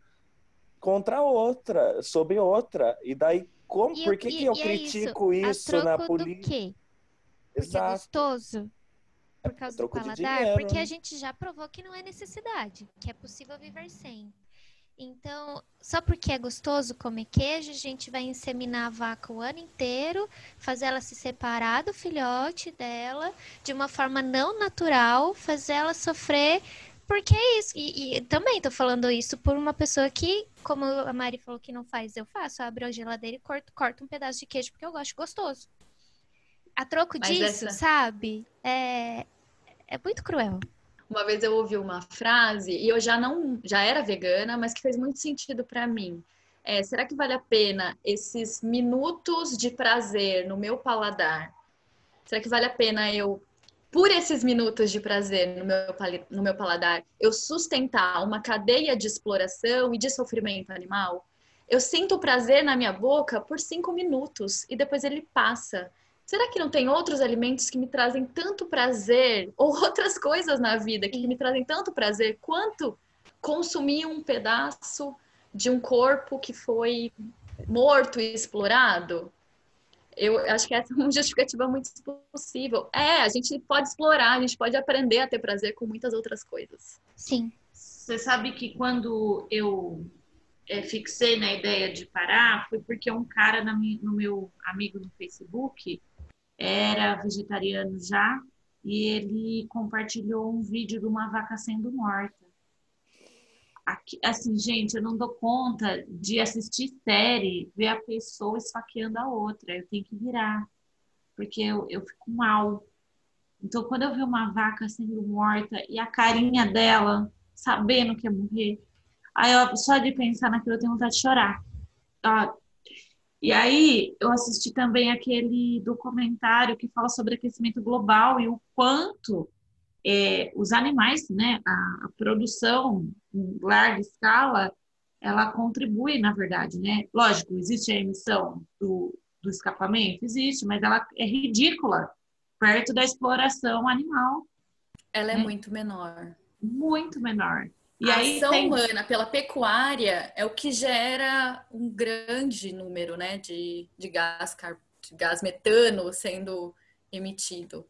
contra outra, sobre outra. E daí, como, e, por que, e, que eu é critico isso, isso na política? Porque é gostoso? Por causa do paladar? Porque né? a gente já provou que não é necessidade, que é possível viver sem. Então, só porque é gostoso comer queijo, a gente vai inseminar a vaca o ano inteiro, fazer ela se separar do filhote dela de uma forma não natural, fazer ela sofrer, porque é isso. E, e também tô falando isso por uma pessoa que, como a Mari falou que não faz, eu faço, abro a geladeira e corto, corto um pedaço de queijo porque eu gosto gostoso. A troco Mas disso, essa... sabe? É, é muito cruel. Uma vez eu ouvi uma frase e eu já não, já era vegana, mas que fez muito sentido para mim. É, será que vale a pena esses minutos de prazer no meu paladar? Será que vale a pena eu, por esses minutos de prazer no meu, no meu paladar, eu sustentar uma cadeia de exploração e de sofrimento animal? Eu sinto prazer na minha boca por cinco minutos e depois ele passa. Será que não tem outros alimentos que me trazem tanto prazer ou outras coisas na vida que me trazem tanto prazer quanto consumir um pedaço de um corpo que foi morto e explorado? Eu acho que essa é uma justificativa muito possível. É, a gente pode explorar, a gente pode aprender a ter prazer com muitas outras coisas. Sim. Você sabe que quando eu é, fixei na ideia de parar foi porque um cara no meu amigo no Facebook era vegetariano já e ele compartilhou um vídeo de uma vaca sendo morta. Aqui, assim, gente, eu não dou conta de assistir série, ver a pessoa esfaqueando a outra. Eu tenho que virar, porque eu, eu fico mal. Então, quando eu vi uma vaca sendo morta e a carinha dela, sabendo que ia morrer, aí eu, só de pensar naquilo eu tenho vontade de chorar. Ah, e aí eu assisti também aquele documentário que fala sobre aquecimento global e o quanto é, os animais, né, a, produção em larga escala, ela contribui, na verdade, né? Lógico, existe a emissão do, do escapamento, existe, mas ela é ridícula perto da exploração animal. Ela é né? muito menor. Muito menor. E a aí ação tem... humana pela pecuária é o que gera um grande número né, de, de, gás, de gás metano sendo emitido.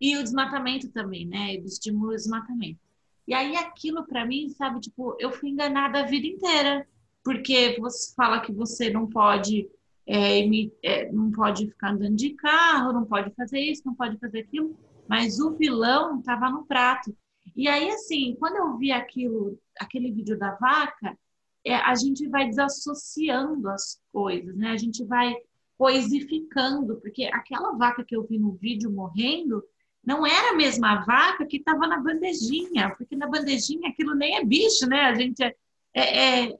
E o desmatamento também, né? Ele estimula o desmatamento. E aí aquilo para mim, sabe, tipo, eu fui enganada a vida inteira. Porque você fala que você não pode é, é, não pode ficar andando de carro, não pode fazer isso, não pode fazer aquilo, mas o vilão estava no prato. E aí, assim, quando eu vi aquilo, aquele vídeo da vaca, é, a gente vai desassociando as coisas, né? A gente vai coisificando, porque aquela vaca que eu vi no vídeo morrendo não era a mesma vaca que estava na bandejinha, porque na bandejinha aquilo nem é bicho, né? A gente é, é, é,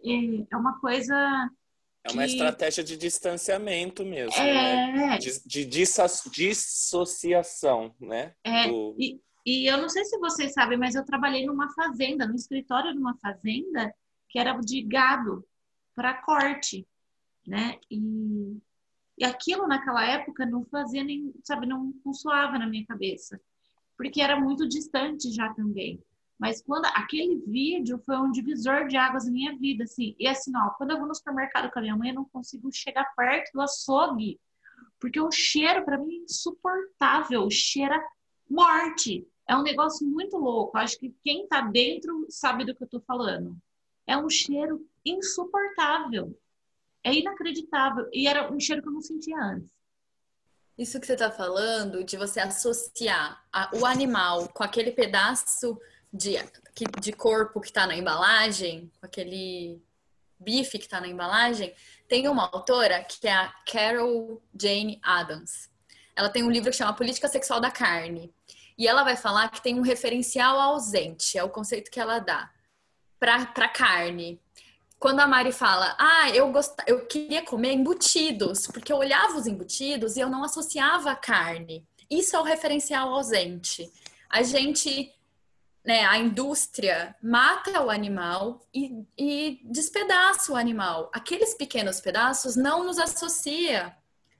é uma coisa. É uma que... estratégia de distanciamento mesmo, é... né? De, de dissociação, né? É, Do... e, e eu não sei se vocês sabem, mas eu trabalhei numa fazenda, no escritório de uma fazenda que era de gado para corte, né? E, e aquilo naquela época não fazia nem, sabe, não, não soava na minha cabeça, porque era muito distante já também. Mas quando aquele vídeo foi um divisor de águas na minha vida, assim. E assim, ó, quando eu vou no supermercado com a minha mãe, eu não consigo chegar perto do açougue, porque o cheiro para mim é insuportável, cheira morte. É um negócio muito louco. Acho que quem tá dentro sabe do que eu tô falando. É um cheiro insuportável. É inacreditável. E era um cheiro que eu não sentia antes. Isso que você está falando, de você associar a, o animal com aquele pedaço de, de corpo que está na embalagem, com aquele bife que está na embalagem, tem uma autora que é a Carol Jane Adams. ela tem um livro que chama Política Sexual da Carne. E ela vai falar que tem um referencial ausente, é o conceito que ela dá para carne. Quando a Mari fala, ah, eu, gost... eu queria comer embutidos, porque eu olhava os embutidos e eu não associava a carne. Isso é o referencial ausente. A gente, né, a indústria mata o animal e, e despedaça o animal. Aqueles pequenos pedaços não nos associa,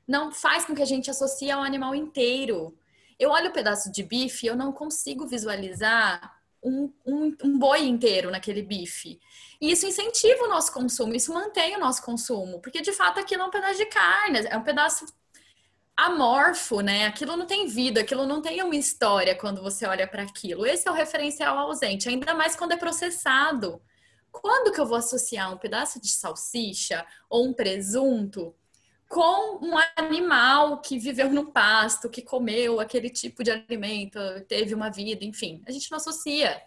não faz com que a gente associe ao animal inteiro. Eu olho o pedaço de bife, eu não consigo visualizar um, um, um, boi inteiro naquele bife. E isso incentiva o nosso consumo, isso mantém o nosso consumo, porque de fato aquilo é um pedaço de carne, é um pedaço amorfo, né? Aquilo não tem vida, aquilo não tem uma história quando você olha para aquilo. Esse é o referencial ausente, ainda mais quando é processado. Quando que eu vou associar um pedaço de salsicha ou um presunto com um animal que viveu no pasto, que comeu aquele tipo de alimento, teve uma vida, enfim, a gente não associa.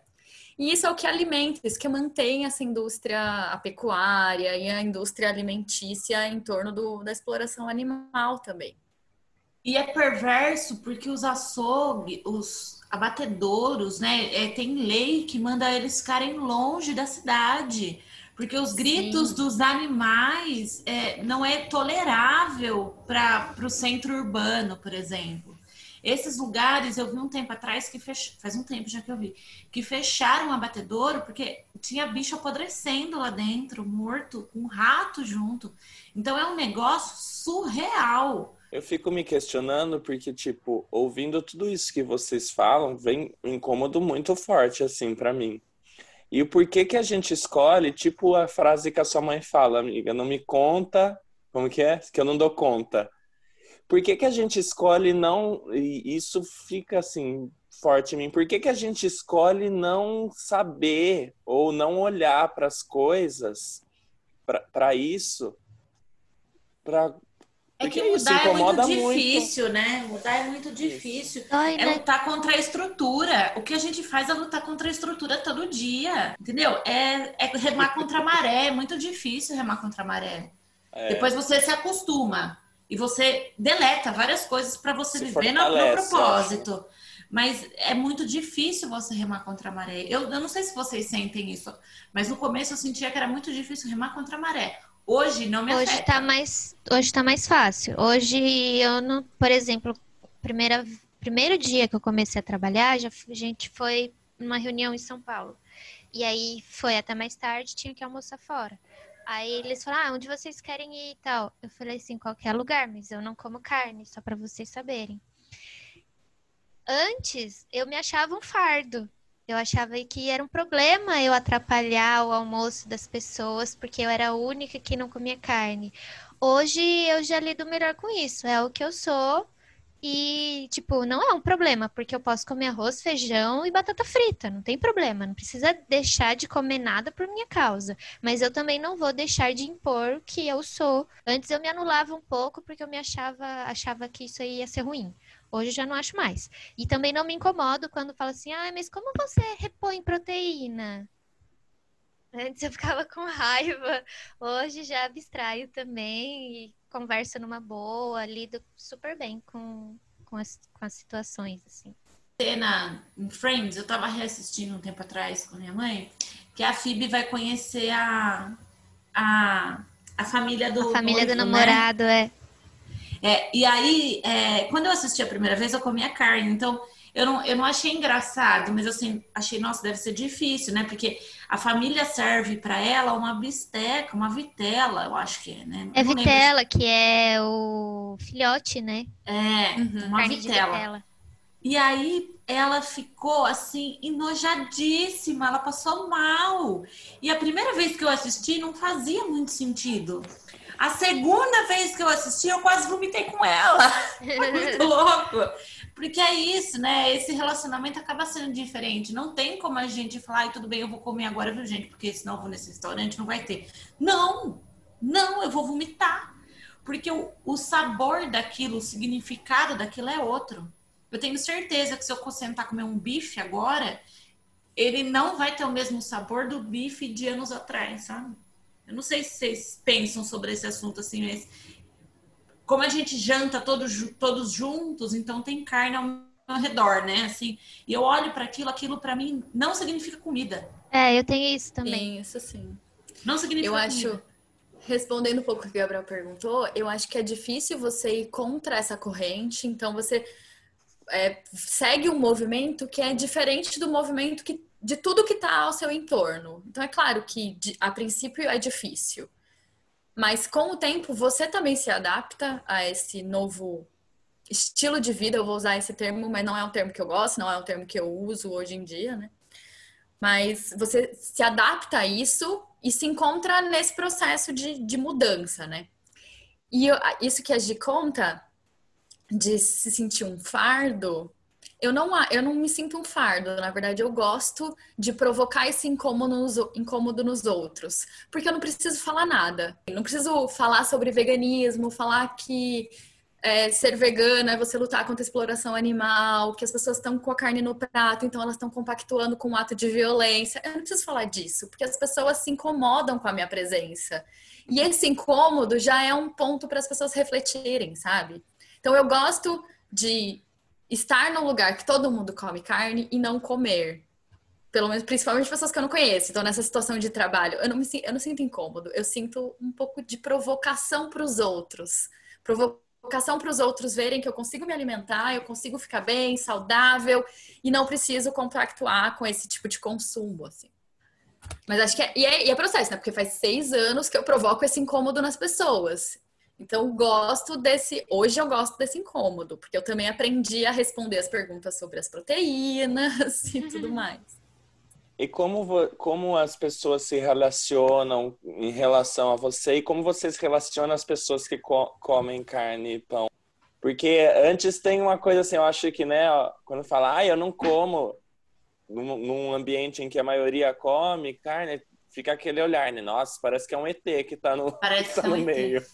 E isso é o que alimenta, isso que mantém essa indústria a pecuária e a indústria alimentícia em torno do, da exploração animal também. E é perverso porque os açougues, os abatedouros, né, é, tem lei que manda eles ficarem longe da cidade porque os gritos Sim. dos animais é, não é tolerável para o centro urbano, por exemplo. Esses lugares eu vi um tempo atrás que fech... faz um tempo já que eu vi que fecharam o abatedouro porque tinha bicho apodrecendo lá dentro, morto, com um rato junto. Então é um negócio surreal. Eu fico me questionando porque tipo, ouvindo tudo isso que vocês falam, vem um incômodo muito forte assim para mim. E o porquê que a gente escolhe, tipo a frase que a sua mãe fala, amiga, não me conta, como que é? Que eu não dou conta. Por que, que a gente escolhe não, e isso fica assim forte em mim, por que, que a gente escolhe não saber ou não olhar para as coisas, para isso, para é que mudar é muito difícil, muito. né? Mudar é muito difícil. Ai, é né? lutar contra a estrutura. O que a gente faz é lutar contra a estrutura todo dia. Entendeu? É, é remar contra a maré. É muito difícil remar contra a maré. É. Depois você se acostuma. E você deleta várias coisas para você se viver no, no propósito. Mas é muito difícil você remar contra a maré. Eu, eu não sei se vocês sentem isso, mas no começo eu sentia que era muito difícil remar contra a maré. Hoje não me hoje afeta. Tá mais, hoje tá mais fácil. Hoje eu não, por exemplo, primeira, primeiro dia que eu comecei a trabalhar, já, a gente foi numa reunião em São Paulo. E aí foi até mais tarde, tinha que almoçar fora. Aí eles falaram, ah, onde vocês querem ir e tal? Eu falei assim, qualquer lugar, mas eu não como carne, só para vocês saberem. Antes, eu me achava um fardo. Eu achava que era um problema eu atrapalhar o almoço das pessoas, porque eu era a única que não comia carne. Hoje eu já lido melhor com isso. É o que eu sou. E, tipo, não é um problema, porque eu posso comer arroz, feijão e batata frita, não tem problema, não precisa deixar de comer nada por minha causa. Mas eu também não vou deixar de impor que eu sou. Antes eu me anulava um pouco porque eu me achava, achava que isso ia ser ruim. Hoje já não acho mais. E também não me incomodo quando fala assim, ah, mas como você repõe proteína? Antes eu ficava com raiva. Hoje já abstraio também e converso numa boa, lido super bem com, com, as, com as situações, assim. Cena em Friends, eu tava reassistindo um tempo atrás com minha mãe, que a Phoebe vai conhecer a, a, a família do. A família noivo, do né? namorado, né? é. É, e aí, é, quando eu assisti a primeira vez, eu comia carne. Então, eu não, eu não achei engraçado, mas assim, achei, nossa, deve ser difícil, né? Porque a família serve para ela uma bisteca, uma vitela, eu acho que é, né? é vitela, lembro. que é o filhote, né? É, uhum. uma vitela. vitela. E aí ela ficou assim, enojadíssima, ela passou mal. E a primeira vez que eu assisti não fazia muito sentido. A segunda vez que eu assisti, eu quase vomitei com ela. Foi muito louco. Porque é isso, né? Esse relacionamento acaba sendo diferente. Não tem como a gente falar, ai, tudo bem, eu vou comer agora, viu, gente? Porque senão eu vou nesse restaurante, não vai ter. Não! Não, eu vou vomitar. Porque o, o sabor daquilo, o significado daquilo é outro. Eu tenho certeza que se eu sentar comer um bife agora, ele não vai ter o mesmo sabor do bife de anos atrás, sabe? Eu não sei se vocês pensam sobre esse assunto assim, mas como a gente janta todos, todos juntos, então tem carne ao ao redor, né? Assim, e eu olho para aquilo, aquilo para mim não significa comida. É, eu tenho isso também. Sim, isso sim. Não significa Eu comida. acho, respondendo um pouco o que o Gabriel perguntou, eu acho que é difícil você ir contra essa corrente, então você é, segue um movimento que é diferente do movimento que, de tudo que está ao seu entorno. Então é claro que a princípio é difícil, mas com o tempo você também se adapta a esse novo estilo de vida. Eu vou usar esse termo, mas não é um termo que eu gosto, não é um termo que eu uso hoje em dia, né? Mas você se adapta a isso e se encontra nesse processo de, de mudança, né? E eu- isso que a Gi conta de se sentir um fardo, eu não, eu não me sinto um fardo. Na verdade, eu gosto de provocar esse incômodo nos, incômodo nos outros. Porque eu não preciso falar nada. Eu não preciso falar sobre veganismo, falar que é, ser vegana é você lutar contra a exploração animal, que as pessoas estão com a carne no prato, então elas estão compactuando com um ato de violência. Eu não preciso falar disso, porque as pessoas se incomodam com a minha presença. E esse incômodo já é um ponto para as pessoas refletirem, sabe? Então eu gosto de estar num lugar que todo mundo come carne e não comer. Pelo menos, principalmente pessoas que eu não conheço. Então, nessa situação de trabalho, eu não, me, eu não sinto incômodo. Eu sinto um pouco de provocação para os outros. Provocação para os outros verem que eu consigo me alimentar, eu consigo ficar bem, saudável e não preciso compactuar com esse tipo de consumo, assim. Mas acho que é, e é, e é processo, né? Porque faz seis anos que eu provoco esse incômodo nas pessoas. Então, gosto desse. Hoje eu gosto desse incômodo, porque eu também aprendi a responder as perguntas sobre as proteínas e tudo mais. E como, como as pessoas se relacionam em relação a você e como você se relaciona às pessoas que co- comem carne e pão? Porque antes tem uma coisa assim, eu acho que, né, ó, quando fala, ah, eu não como num, num ambiente em que a maioria come carne, fica aquele olhar, né? Nossa, parece que é um ET que tá no, Parece tá que é no um ET. meio.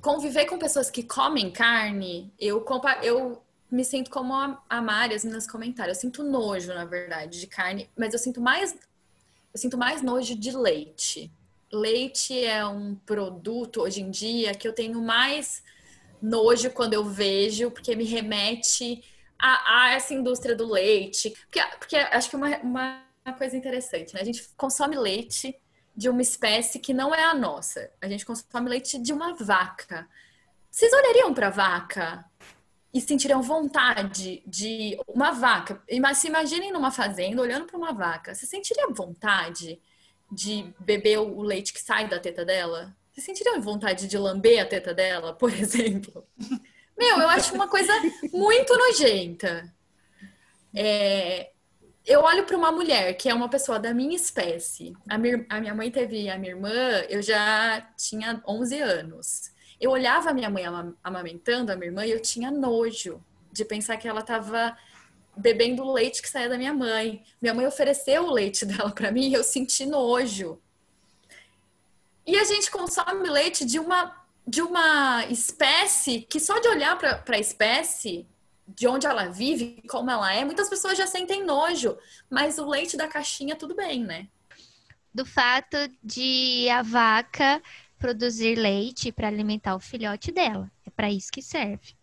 Conviver com pessoas que comem carne, eu, compa- eu me sinto como a, a Mari, as meninas comentaram. Eu sinto nojo, na verdade, de carne, mas eu sinto mais. Eu sinto mais nojo de leite. Leite é um produto hoje em dia que eu tenho mais nojo quando eu vejo, porque me remete a, a essa indústria do leite. Porque, porque acho que uma, uma coisa interessante, né? A gente consome leite de uma espécie que não é a nossa. A gente consome leite de uma vaca. Vocês olhariam para vaca e sentiriam vontade de uma vaca? Mas se imaginem numa fazenda olhando para uma vaca. Você sentiria vontade de beber o leite que sai da teta dela? Você sentiria vontade de lamber a teta dela, por exemplo? Meu, eu acho uma coisa muito nojenta. É, eu olho para uma mulher que é uma pessoa da minha espécie. A minha, a minha mãe teve a minha irmã, eu já tinha 11 anos. Eu olhava a minha mãe ama- amamentando a minha irmã e eu tinha nojo de pensar que ela estava bebendo o leite que saía da minha mãe. Minha mãe ofereceu o leite dela para mim e eu senti nojo. E a gente consome leite de uma de uma espécie que só de olhar para a espécie de onde ela vive, como ela é, muitas pessoas já sentem nojo, mas o leite da caixinha tudo bem, né? Do fato de a vaca produzir leite para alimentar o filhote dela. É para isso que serve.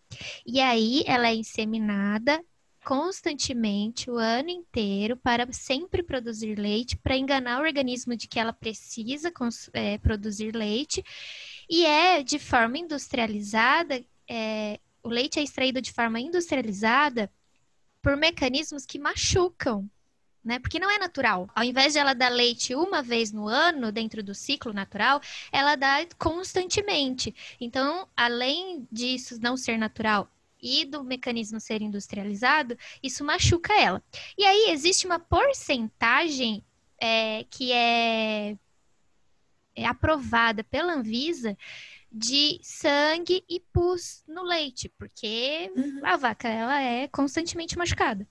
E aí ela é inseminada constantemente o ano inteiro para sempre produzir leite, para enganar o organismo de que ela precisa é, produzir leite. E é de forma industrializada, é, o leite é extraído de forma industrializada por mecanismos que machucam, né? Porque não é natural. Ao invés de ela dar leite uma vez no ano, dentro do ciclo natural, ela dá constantemente. Então, além disso não ser natural e do mecanismo ser industrializado, isso machuca ela. E aí existe uma porcentagem é, que é, é aprovada pela Anvisa de sangue e pus no leite, porque a vaca ela é constantemente machucada.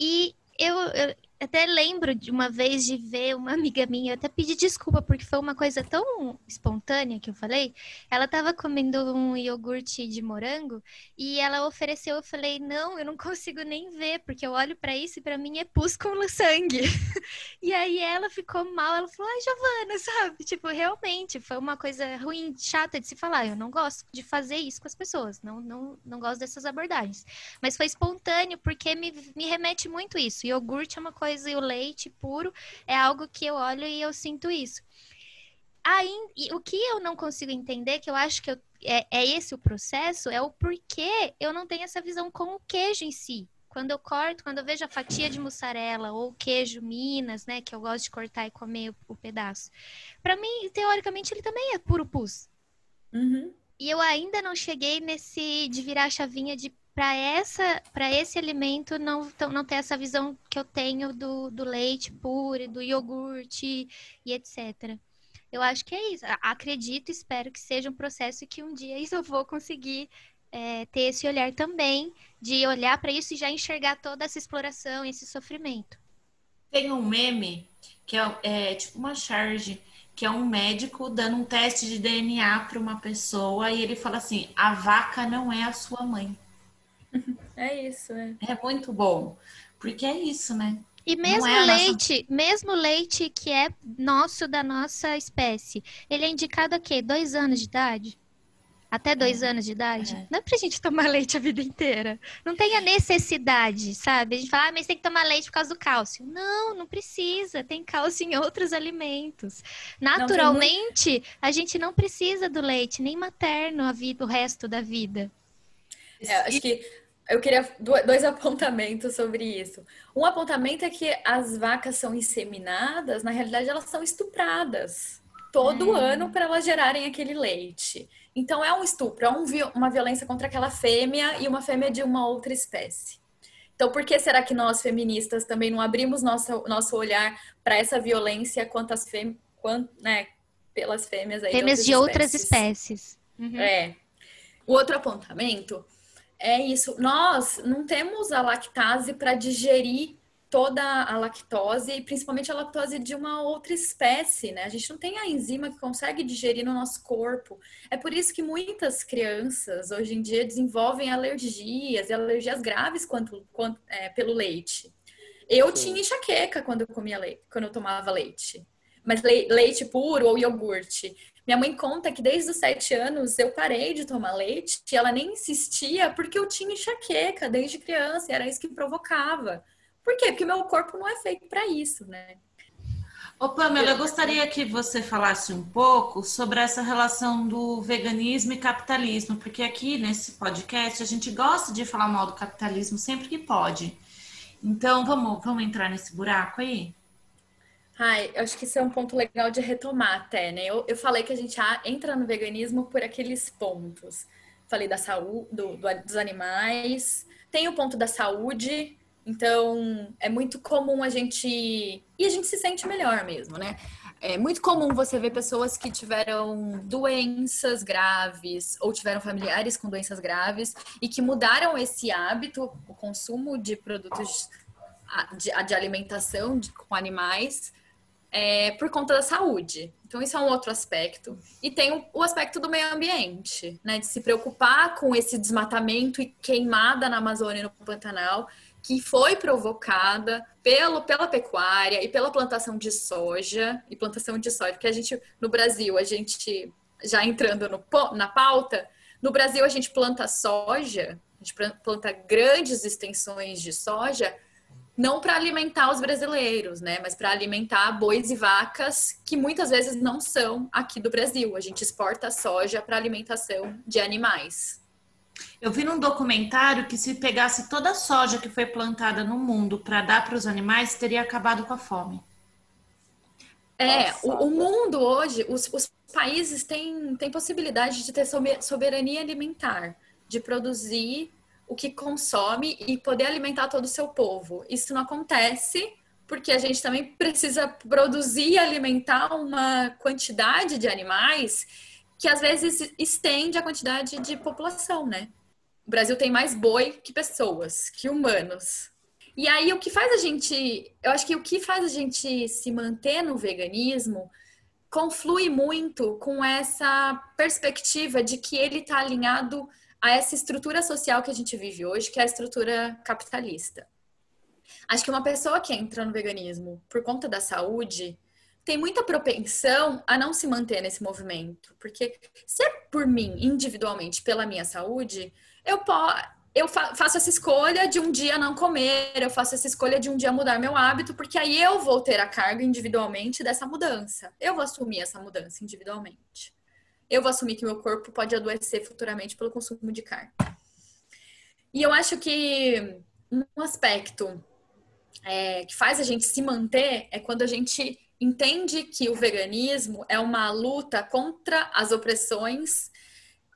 E eu, eu- até lembro de uma vez de ver uma amiga minha, até pedi desculpa, porque foi uma coisa tão espontânea que eu falei. Ela estava comendo um iogurte de morango e ela ofereceu, eu falei, não, eu não consigo nem ver, porque eu olho para isso e para mim é pus com sangue. e aí ela ficou mal, ela falou, ai, Giovana, sabe? Tipo, realmente, foi uma coisa ruim, chata de se falar. Eu não gosto de fazer isso com as pessoas, não, não, não gosto dessas abordagens. Mas foi espontâneo, porque me, me remete muito isso. Iogurte é uma coisa coisa e o leite puro é algo que eu olho e eu sinto isso. Aí, o que eu não consigo entender, que eu acho que eu, é, é esse o processo, é o porquê eu não tenho essa visão com o queijo em si. Quando eu corto, quando eu vejo a fatia de mussarela ou queijo Minas, né, que eu gosto de cortar e comer o, o pedaço. Para mim, teoricamente, ele também é puro pus. Uhum. E eu ainda não cheguei nesse de virar a chavinha de para essa para esse alimento não não ter essa visão que eu tenho do, do leite puro, do iogurte e etc. Eu acho que é isso. Acredito, espero que seja um processo que um dia isso eu vou conseguir é, ter esse olhar também de olhar para isso e já enxergar toda essa exploração, esse sofrimento. Tem um meme que é, é tipo uma charge que é um médico dando um teste de DNA para uma pessoa e ele fala assim: a vaca não é a sua mãe. É isso, é. É muito bom. Porque é isso, né? E mesmo é leite, nossa... mesmo leite que é nosso da nossa espécie, ele é indicado a quê? Dois anos de idade? Até dois é. anos de idade? É. Não é pra gente tomar leite a vida inteira. Não tem a necessidade, sabe? A gente fala, ah, mas tem que tomar leite por causa do cálcio. Não, não precisa. Tem cálcio em outros alimentos. Naturalmente, muito... a gente não precisa do leite, nem materno a vida, o resto da vida. É, acho que eu queria dois apontamentos sobre isso. Um apontamento é que as vacas são inseminadas, na realidade elas são estupradas todo hum. ano para elas gerarem aquele leite. Então é um estupro, é um, uma violência contra aquela fêmea e uma fêmea de uma outra espécie. Então, por que será que nós feministas também não abrimos nosso, nosso olhar para essa violência quantas fêmeas, né, pelas fêmeas aí fêmeas de outras espécies? De outras espécies. Uhum. É. O outro apontamento é isso. Nós não temos a lactase para digerir toda a lactose, e principalmente a lactose de uma outra espécie, né? A gente não tem a enzima que consegue digerir no nosso corpo. É por isso que muitas crianças hoje em dia desenvolvem alergias e alergias graves quanto, quanto é, pelo leite. Eu Sim. tinha enxaqueca quando eu comia leite, quando eu tomava leite. Mas leite puro ou iogurte. Minha mãe conta que desde os sete anos eu parei de tomar leite e ela nem insistia porque eu tinha enxaqueca desde criança e era isso que provocava. Por quê? Porque meu corpo não é feito para isso, né? Ô Pamela, eu gostaria que você falasse um pouco sobre essa relação do veganismo e capitalismo, porque aqui nesse podcast a gente gosta de falar mal do capitalismo sempre que pode. Então, vamos, vamos entrar nesse buraco aí? Ai, eu acho que isso é um ponto legal de retomar até, né? Eu, eu falei que a gente entra no veganismo por aqueles pontos. Falei da saúde, do, do, dos animais, tem o ponto da saúde, então é muito comum a gente. E a gente se sente melhor mesmo, né? É muito comum você ver pessoas que tiveram doenças graves ou tiveram familiares com doenças graves e que mudaram esse hábito, o consumo de produtos de, de alimentação de, com animais, é, por conta da saúde. Então, isso é um outro aspecto. E tem o, aspecto do meio ambiente, né? De se preocupar com esse desmatamento e queimada na Amazônia e no Pantanal, que foi provocada pelo, pela pecuária e pela plantação de soja e plantação de soja, porque a gente, no Brasil, a gente, já entrando no, na pauta, no Brasil a gente planta soja, a gente planta grandes extensões de soja não para alimentar os brasileiros, né, mas para alimentar bois e vacas que muitas vezes não são aqui do Brasil. A gente exporta soja para alimentação de animais. Eu vi num documentário que se pegasse toda a soja que foi plantada no mundo para dar para os animais, teria acabado com a fome. É, o, o, mundo hoje, os, os países têm, têm possibilidade de ter soberania alimentar, de produzir o que consome e poder alimentar todo o seu povo. Isso não acontece porque a gente também precisa produzir e alimentar uma quantidade de animais que às vezes estende a quantidade de população, né? O Brasil tem mais boi que pessoas, que humanos. E aí o que faz a gente, eu acho que o que faz a gente se manter no veganismo conflui muito com essa perspectiva de que ele está alinhado a essa estrutura social que a gente vive hoje, que é a estrutura capitalista. Acho que uma pessoa que entra no veganismo por conta da saúde tem muita propensão a não se manter nesse movimento, porque se é por mim individualmente, pela minha saúde, eu eu fa faço essa escolha de um dia não comer, eu faço essa escolha de um dia mudar meu hábito, porque aí eu vou ter a carga individualmente dessa mudança. Eu vou assumir essa mudança individualmente. Eu vou assumir que meu corpo pode adoecer futuramente pelo consumo de carne. E eu acho que um aspecto é, que faz a gente se manter é quando a gente entende que o veganismo é uma luta contra as opressões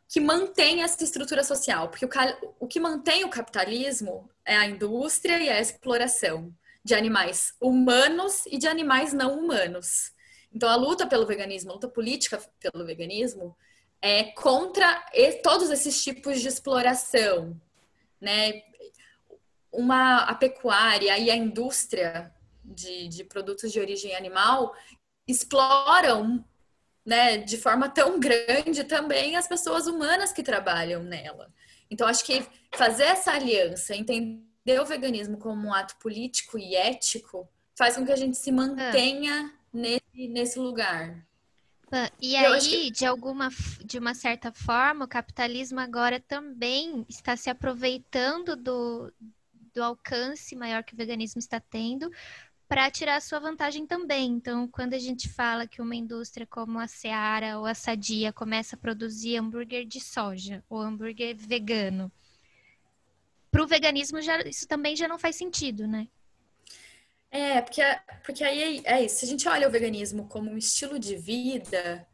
que mantém essa estrutura social, porque o, o que mantém o capitalismo é a indústria e a exploração de animais humanos e de animais não humanos. Então, a luta pelo veganismo, a luta política pelo veganismo, é contra todos esses tipos de exploração, né? Uma, a pecuária e a indústria de, de produtos de origem animal exploram né, de forma tão grande também as pessoas humanas que trabalham nela. Então, acho que fazer essa aliança, entender o veganismo como um ato político e ético, faz com que a gente se mantenha ah. Nesse, nesse lugar. E aí, que... de alguma, de uma certa forma, o capitalismo agora também está se aproveitando do, do alcance maior que o veganismo está tendo para tirar a sua vantagem também. Então, quando a gente fala que uma indústria como a Seara ou a Sadia começa a produzir hambúrguer de soja ou hambúrguer vegano, para o veganismo já, isso também já não faz sentido, né? É, porque, porque aí é, é isso. Se a gente olha o veganismo como um estilo de vida,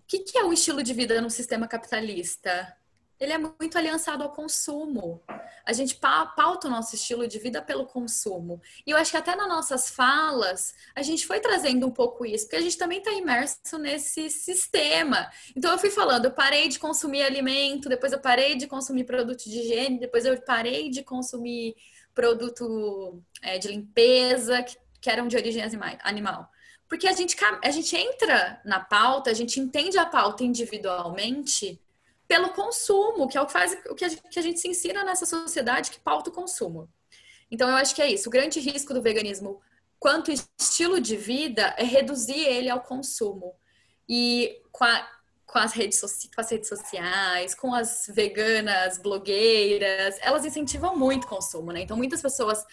o que, que é o estilo de vida no sistema capitalista? ele é muito aliançado ao consumo. A gente pauta o nosso estilo de vida pelo consumo. E eu acho que até nas nossas falas, a gente foi trazendo um pouco isso, porque a gente também está imerso nesse sistema. Então eu fui falando, eu parei de consumir alimento, depois eu parei de consumir produto de higiene, depois eu parei de consumir produto é, de limpeza, que, que eram de origem animal. Porque a gente, a gente entra na pauta, a gente entende a pauta individualmente pelo consumo, que é o que faz o que a, gente, que a gente se ensina nessa sociedade que pauta o consumo. Então, eu acho que é isso. O grande risco do veganismo, quanto estilo de vida, é reduzir ele ao consumo. E com, a, com, as, redes, com as redes sociais, com as veganas, blogueiras, elas incentivam muito o consumo, né? Então, muitas pessoas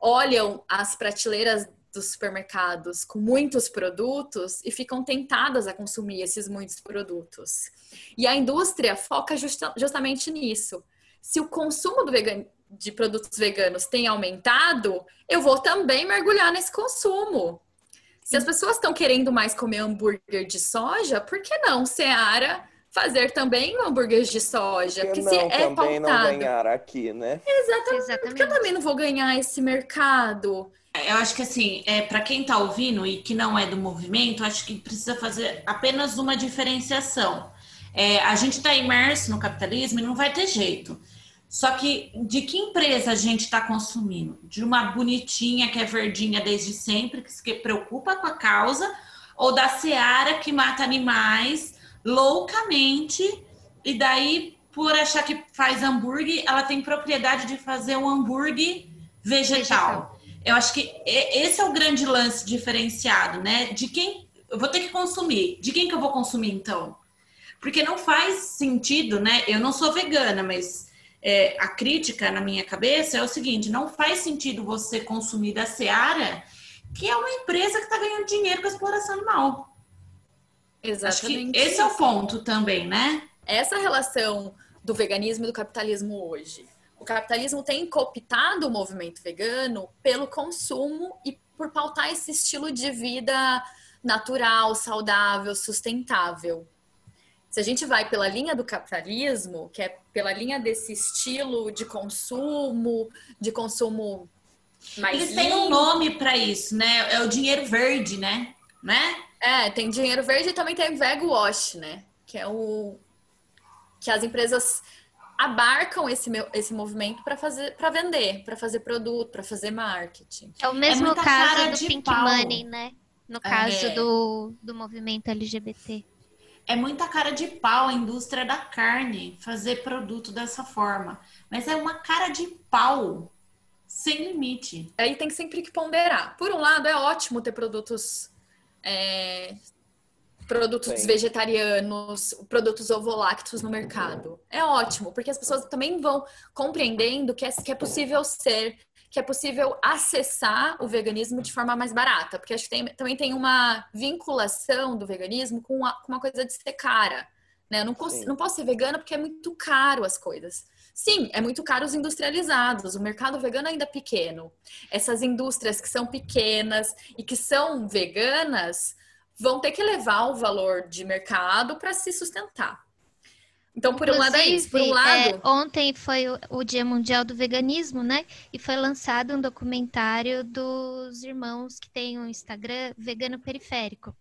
olham as prateleiras dos supermercados com muitos produtos e ficam tentadas a consumir esses muitos produtos. E a indústria foca justa, justamente nisso. Se o consumo vegan, de produtos veganos tem aumentado, eu vou também mergulhar nesse consumo. Se as pessoas estão querendo mais comer hambúrguer de soja, por que não Seara fazer também hambúrgueres de soja? Porque, Porque não, se é também pautado... não ganhar aqui, né? Exatamente. Exatamente. Porque eu também não vou ganhar esse mercado. Eu acho que assim, é, para quem está ouvindo e que não é do movimento, acho que precisa fazer apenas uma diferenciação. É, a gente está imerso no capitalismo e não vai ter jeito. Só que de que empresa a gente está consumindo? De uma bonitinha que é verdinha desde sempre, que se preocupa com a causa, ou da Seara que mata animais loucamente e daí, por achar que faz hambúrguer, ela tem propriedade de fazer um hambúrguer vegetal. vegetal. Eu acho que esse é o grande lance diferenciado, né? De quem eu vou ter que consumir. De quem que eu vou consumir então? Porque não faz sentido, né? Eu não sou vegana, mas é, a crítica na minha cabeça é o seguinte: não faz sentido você consumir da Seara, que é uma empresa que está ganhando dinheiro com a exploração animal. Exatamente. esse é o ponto também, né? Essa relação do veganismo e do capitalismo hoje o capitalismo tem cooptado o movimento vegano pelo consumo e por pautar esse estilo de vida natural, saudável, sustentável. Se a gente vai pela linha do capitalismo, que é pela linha desse estilo de consumo, de consumo mais Eles têm um nome para isso, né? É o dinheiro verde, né? né? É, tem dinheiro verde e também tem vego wash, né? Que é o que as empresas abarcam esse, meu, esse movimento para fazer para vender, para fazer produto, para fazer marketing. É o mesmo é caso do Pink pau. Money, né? No caso é. do, do movimento LGBT. É muita cara de pau a indústria da carne fazer produto dessa forma. Mas é uma cara de pau sem limite. Aí tem sempre que ponderar. Por um lado, é ótimo ter produtos é, produtos Sim. vegetarianos, produtos ovolactos no mercado. É ótimo, porque as pessoas também vão compreendendo que é, que é possível ser, que é possível acessar o veganismo de forma mais barata. Porque acho que tem, também tem uma vinculação do veganismo com uma, com uma coisa de ser cara. Né? Eu não, posso, não posso ser vegana porque é muito caro as coisas. Sim, é muito caro os industrializados. O mercado vegano ainda é pequeno. Essas indústrias que são pequenas e que são veganas vão ter que levar o valor de mercado para se sustentar. Então, por Inclusive, um lado é isso. Por um lado. É, ontem foi o, o, Dia Mundial do Veganismo, né? E foi lançado um documentário dos irmãos que têm um Instagram vegano periférico.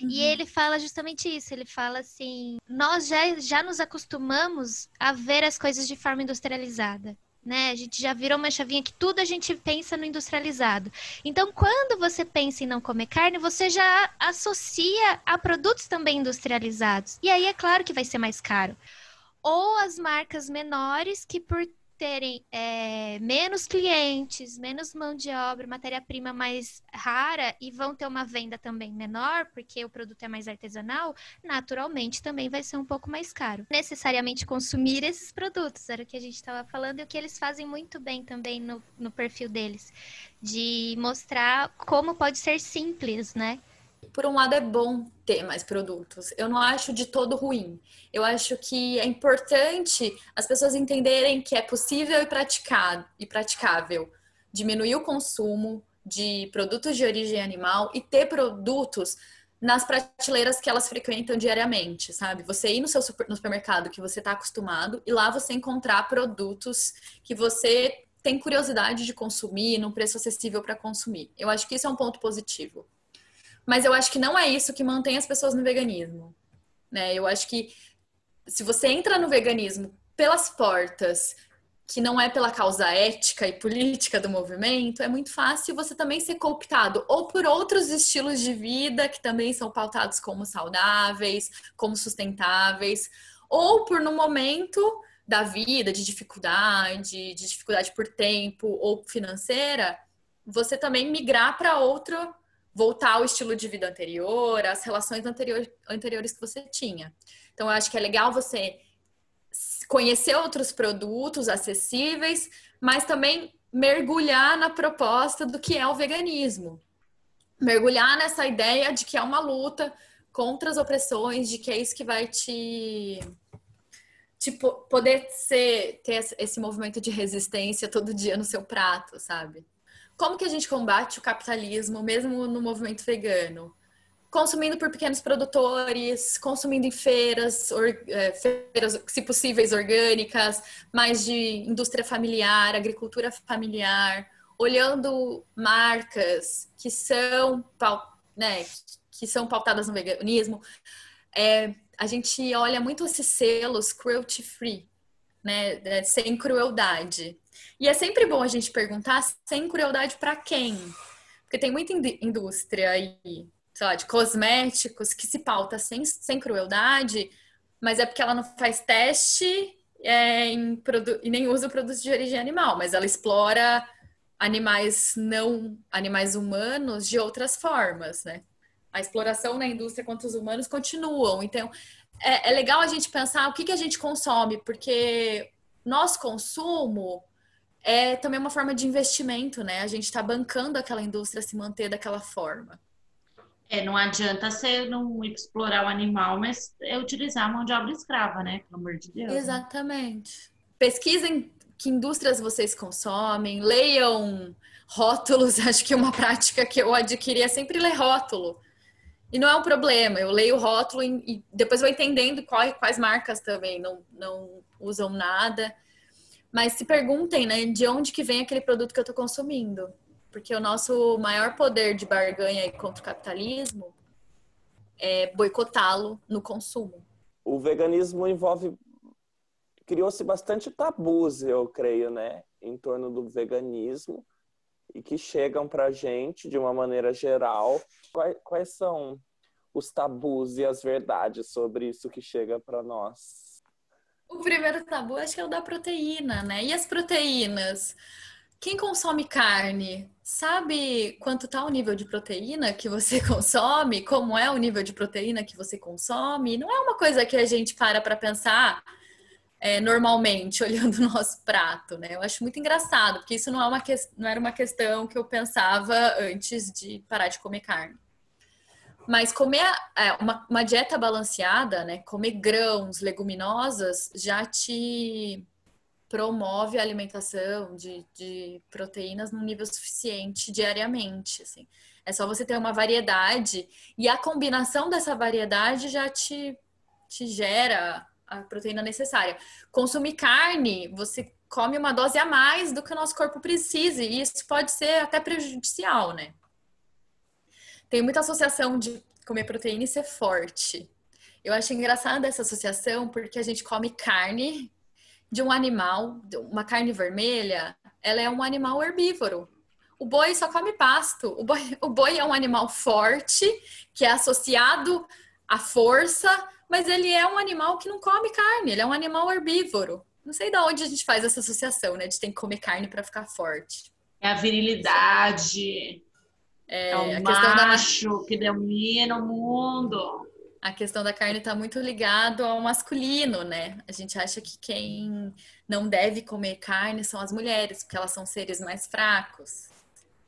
Uhum. E ele fala justamente isso. Ele fala assim: nós já, já nos acostumamos a ver as coisas de forma industrializada né? A gente já virou uma chavinha que tudo a gente pensa no industrializado. Então, quando você pensa em não comer carne, você já associa a produtos também industrializados. E aí é claro que vai ser mais caro. Ou as marcas menores que por terem é, menos clientes, menos mão de obra, matéria-prima mais rara e vão ter uma venda também menor, porque o produto é mais artesanal, naturalmente também vai ser um pouco mais caro. Necessariamente consumir esses produtos, era o que a gente estava falando e o que eles fazem muito bem também no, no perfil deles, de mostrar como pode ser simples, né? Por um lado é bom ter mais produtos. Eu não acho de todo ruim. Eu acho que é importante as pessoas entenderem que é possível e praticado e praticável diminuir o consumo de produtos de origem animal e ter produtos nas prateleiras que elas frequentam diariamente, sabe? Você ir no seu super, no supermercado que você está acostumado e lá você encontrar produtos que você tem curiosidade de consumir num preço acessível para consumir. Eu acho que isso é um ponto positivo. Mas eu acho que não é isso que mantém as pessoas no veganismo. Né? Eu acho que se você entra no veganismo pelas portas, que não é pela causa ética e política do movimento, é muito fácil você também ser cooptado ou por outros estilos de vida que também são pautados como saudáveis, como sustentáveis, ou por no momento da vida de dificuldade, de dificuldade por tempo ou financeira, você também migrar para outro voltar ao estilo de vida anterior, às relações anterior, anteriores que você tinha. Então, eu acho que é legal você conhecer outros produtos acessíveis, mas também mergulhar na proposta do que é o veganismo. Mergulhar nessa ideia de que é uma luta contra as opressões, de que é isso que vai te tipo, poder ser, ter esse movimento de resistência todo dia no seu prato, sabe? Como que a gente combate o capitalismo, mesmo no movimento vegano? Consumindo por pequenos produtores, consumindo em feiras, or, é, feiras, se possíveis, orgânicas, mais de indústria familiar, agricultura familiar, olhando marcas que são, né, que são pautadas no veganismo. É, a gente olha muito esses selos cruelty free, né, é, sem crueldade. E é sempre bom a gente perguntar sem crueldade para quem. Porque tem muita indústria aí, sei lá, de cosméticos que se pauta sem, sem crueldade, mas é porque ela não faz teste é, em e nem usa produtos de origem animal, mas ela explora animais não animais humanos de outras formas, né? A exploração na indústria contra os humanos continuam. Então, é, é legal a gente pensar o que, que a gente consome, porque nosso consumo é também uma forma de investimento, né? A gente está bancando aquela indústria se manter daquela forma. É, não adianta você não explorar o animal, mas é utilizar a mão de obra escrava, né? Pelo amor de Deus. Exatamente. Né? Pesquisem que indústrias vocês consomem, leiam rótulos. Acho que uma prática que eu adquiri é sempre ler rótulo. E não é um problema, eu leio o rótulo e, depois vou entendendo quais, quais marcas também não, não usam nada. Mas se perguntem, né, de onde que vem aquele produto que eu estou consumindo. Porque o nosso maior poder de barganha contra o capitalismo é boicotá-lo no consumo. O veganismo envolve criou-se bastante tabus, eu creio, né, em torno do veganismo e que chegam para a gente de uma maneira geral. Quais, quais são os tabus e as verdades sobre isso que chega para nós? O primeiro tabu acho que é o da proteína, né? E as proteínas? Quem consome carne sabe quanto está o nível de proteína que você consome? Como é o nível de proteína que você consome? Não é uma coisa que a gente para para pensar é, normalmente olhando o nosso prato, né? Eu acho muito engraçado, porque isso não, é uma que... não era uma questão que eu pensava antes de parar de comer carne. Mas comer é, uma, uma dieta balanceada, né? Comer grãos, leguminosas, já te promove a alimentação de, de proteínas num nível suficiente diariamente. Assim. É só você ter uma variedade e a combinação dessa variedade já te, te gera a proteína necessária. Consumir carne, você come uma dose a mais do que o nosso corpo precisa e isso pode ser até prejudicial, né? Tem muita associação de comer proteína e ser forte. Eu acho engraçada essa associação porque a gente come carne de um animal, uma carne vermelha, ela é um animal herbívoro. O boi só come pasto. O boi, o boi é um animal forte, que é associado à força, mas ele é um animal que não come carne, ele é um animal herbívoro. Não sei de onde a gente faz essa associação, né? De ter que comer carne para ficar forte. É a virilidade. É, é o macho da... que domina o mundo a questão da carne está muito ligado ao masculino, né? A gente acha que quem não deve comer carne são as mulheres, porque elas são seres mais fracos.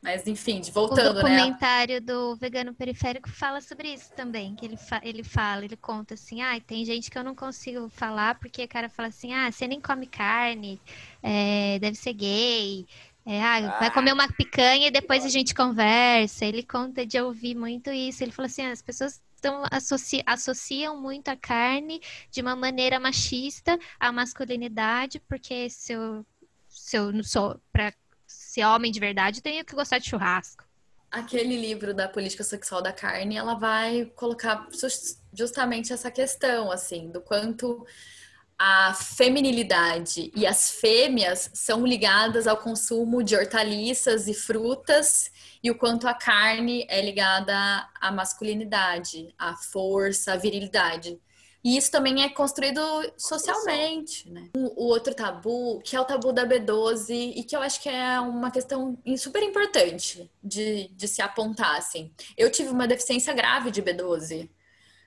Mas, enfim, voltando, né? O documentário né? do Vegano Periférico fala sobre isso também, que ele, fa ele fala, ele conta assim, ah, tem gente que eu não consigo falar, porque o cara fala assim, ah, você nem come carne, é, deve ser gay, é, ah, vai comer uma picanha e depois a gente conversa. Ele conta de ouvir muito isso. Ele falou assim: ah, as pessoas então, associa, associam muito a carne de uma maneira machista à masculinidade, porque se eu, se eu não sou para ser homem de verdade, tenho que gostar de churrasco. Aquele livro da política sexual da carne, ela vai colocar justamente essa questão, assim, do quanto a feminilidade e as fêmeas são ligadas ao consumo de hortaliças e frutas e o quanto a carne é ligada à masculinidade, à força, à virilidade. E isso também é construído socialmente, né? O outro tabu, que é o tabu da B12, e que eu acho que é uma questão super importante de, de se apontar, assim. Eu tive uma deficiência grave de B12.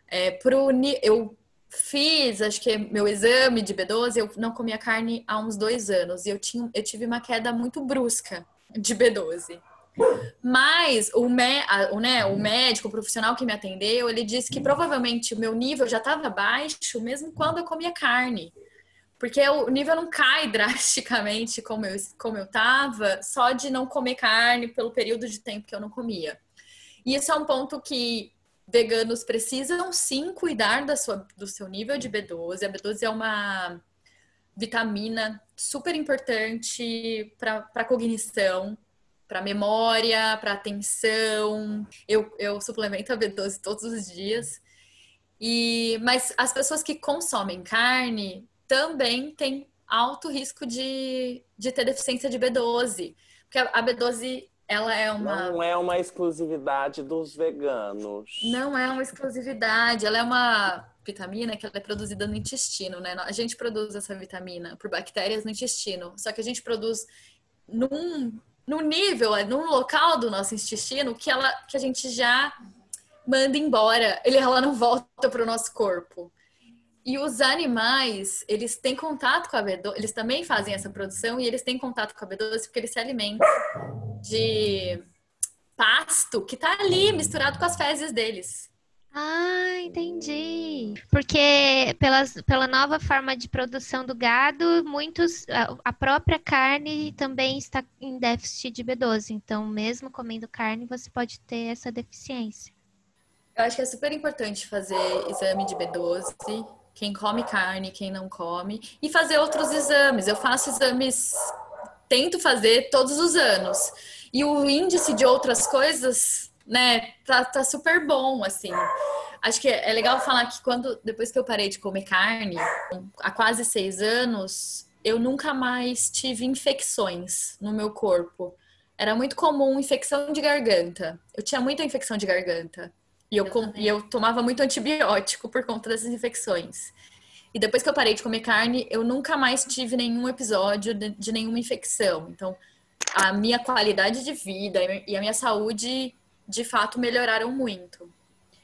É, pro, eu fiz, acho que meu exame de B12, eu não comia carne há uns dois anos e eu, tinha, eu tive uma queda muito brusca de B12. Mas o, me, o, né, o médico, o profissional que me atendeu, ele disse que provavelmente o meu nível já estava baixo mesmo quando eu comia carne. Porque o nível não cai drasticamente como eu, como eu tava, só de não comer carne pelo período de tempo que eu não comia. E isso é um ponto que veganos precisam sim cuidar da sua, do seu nível de B12. A B12 é uma vitamina super importante para cognição, para memória, para atenção. Eu, eu suplemento a B12 todos os dias. E, mas as pessoas que consomem carne também têm alto risco de, de ter deficiência de B12. Porque a B12 ela é uma. Não é uma exclusividade dos veganos. Não é uma exclusividade, ela é uma vitamina que ela é produzida no intestino, né? A gente produz essa vitamina por bactérias no intestino, só que a gente produz num, num nível, é, num local do nosso intestino que, ela, que a gente já manda embora, ele, ela não volta para o nosso corpo. E os animais, eles têm contato com a B12, eles também fazem essa produção e eles têm contato com a B12 porque eles se alimentam de pasto que tá ali misturado com as fezes deles. Ah, entendi. Porque pelas, pela nova forma de produção do gado, muitos a, a própria carne também está em déficit de B12. Então, mesmo comendo carne, você pode ter essa deficiência. Eu acho que é super importante fazer exame de B12 quem come carne, quem não come, e fazer outros exames. Eu faço exames, tento fazer todos os anos. E o índice de outras coisas, né, tá, tá super bom, assim. Acho que é legal falar que quando depois que eu parei de comer carne, há quase seis anos, eu nunca mais tive infecções no meu corpo. Era muito comum infecção de garganta. Eu tinha muita infecção de garganta. E eu, eu e eu tomava muito antibiótico por conta dessas infecções. E depois que eu parei de comer carne, eu nunca mais tive nenhum episódio de, de nenhuma infecção. Então, a minha qualidade de vida e a minha saúde, de fato, melhoraram muito.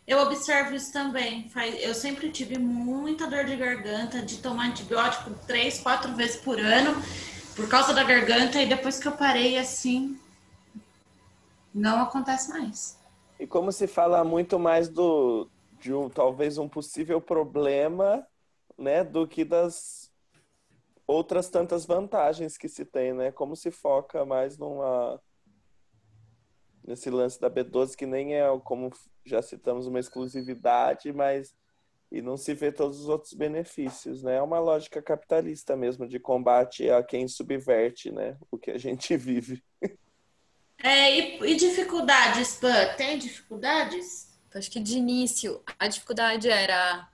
Eu observo isso também. Eu sempre tive muita dor de garganta, de tomar antibiótico três, quatro vezes por ano, por causa da garganta, e depois que eu parei assim, não acontece mais. E como se fala muito mais do de um, talvez um possível problema, né, do que das outras tantas vantagens que se tem, né? Como se foca mais numa nesse lance da B12 que nem é como já citamos uma exclusividade, mas e não se vê todos os outros benefícios, né? É uma lógica capitalista mesmo de combate a quem subverte, né? O que a gente vive. É, e, e dificuldades, Pan? Tem dificuldades? Acho que de início a dificuldade era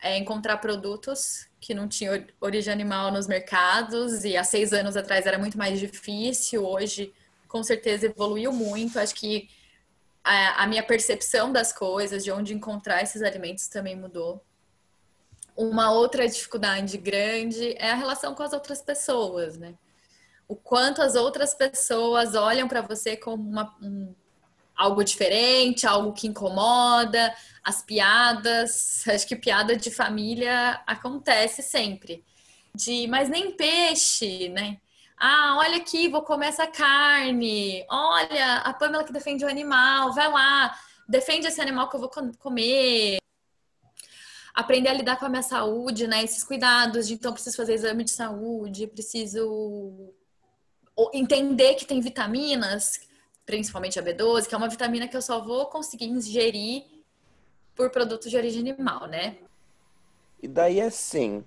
é, encontrar produtos que não tinham origem animal nos mercados e há seis anos atrás era muito mais difícil. Hoje, com certeza, evoluiu muito. Acho que a, a minha percepção das coisas, de onde encontrar esses alimentos também mudou. Uma outra dificuldade grande é a relação com as outras pessoas, né? O quanto as outras pessoas olham para você como uma, um, algo diferente, algo que incomoda, as piadas, acho que piada de família acontece sempre. De, mas nem peixe, né? Ah, olha aqui, vou comer essa carne. Olha, a Pamela que defende o animal, vai lá, defende esse animal que eu vou comer. Aprender a lidar com a minha saúde, né? Esses cuidados de então preciso fazer exame de saúde, preciso entender que tem vitaminas, principalmente a B12, que é uma vitamina que eu só vou conseguir ingerir por produtos de origem animal, né? E daí assim,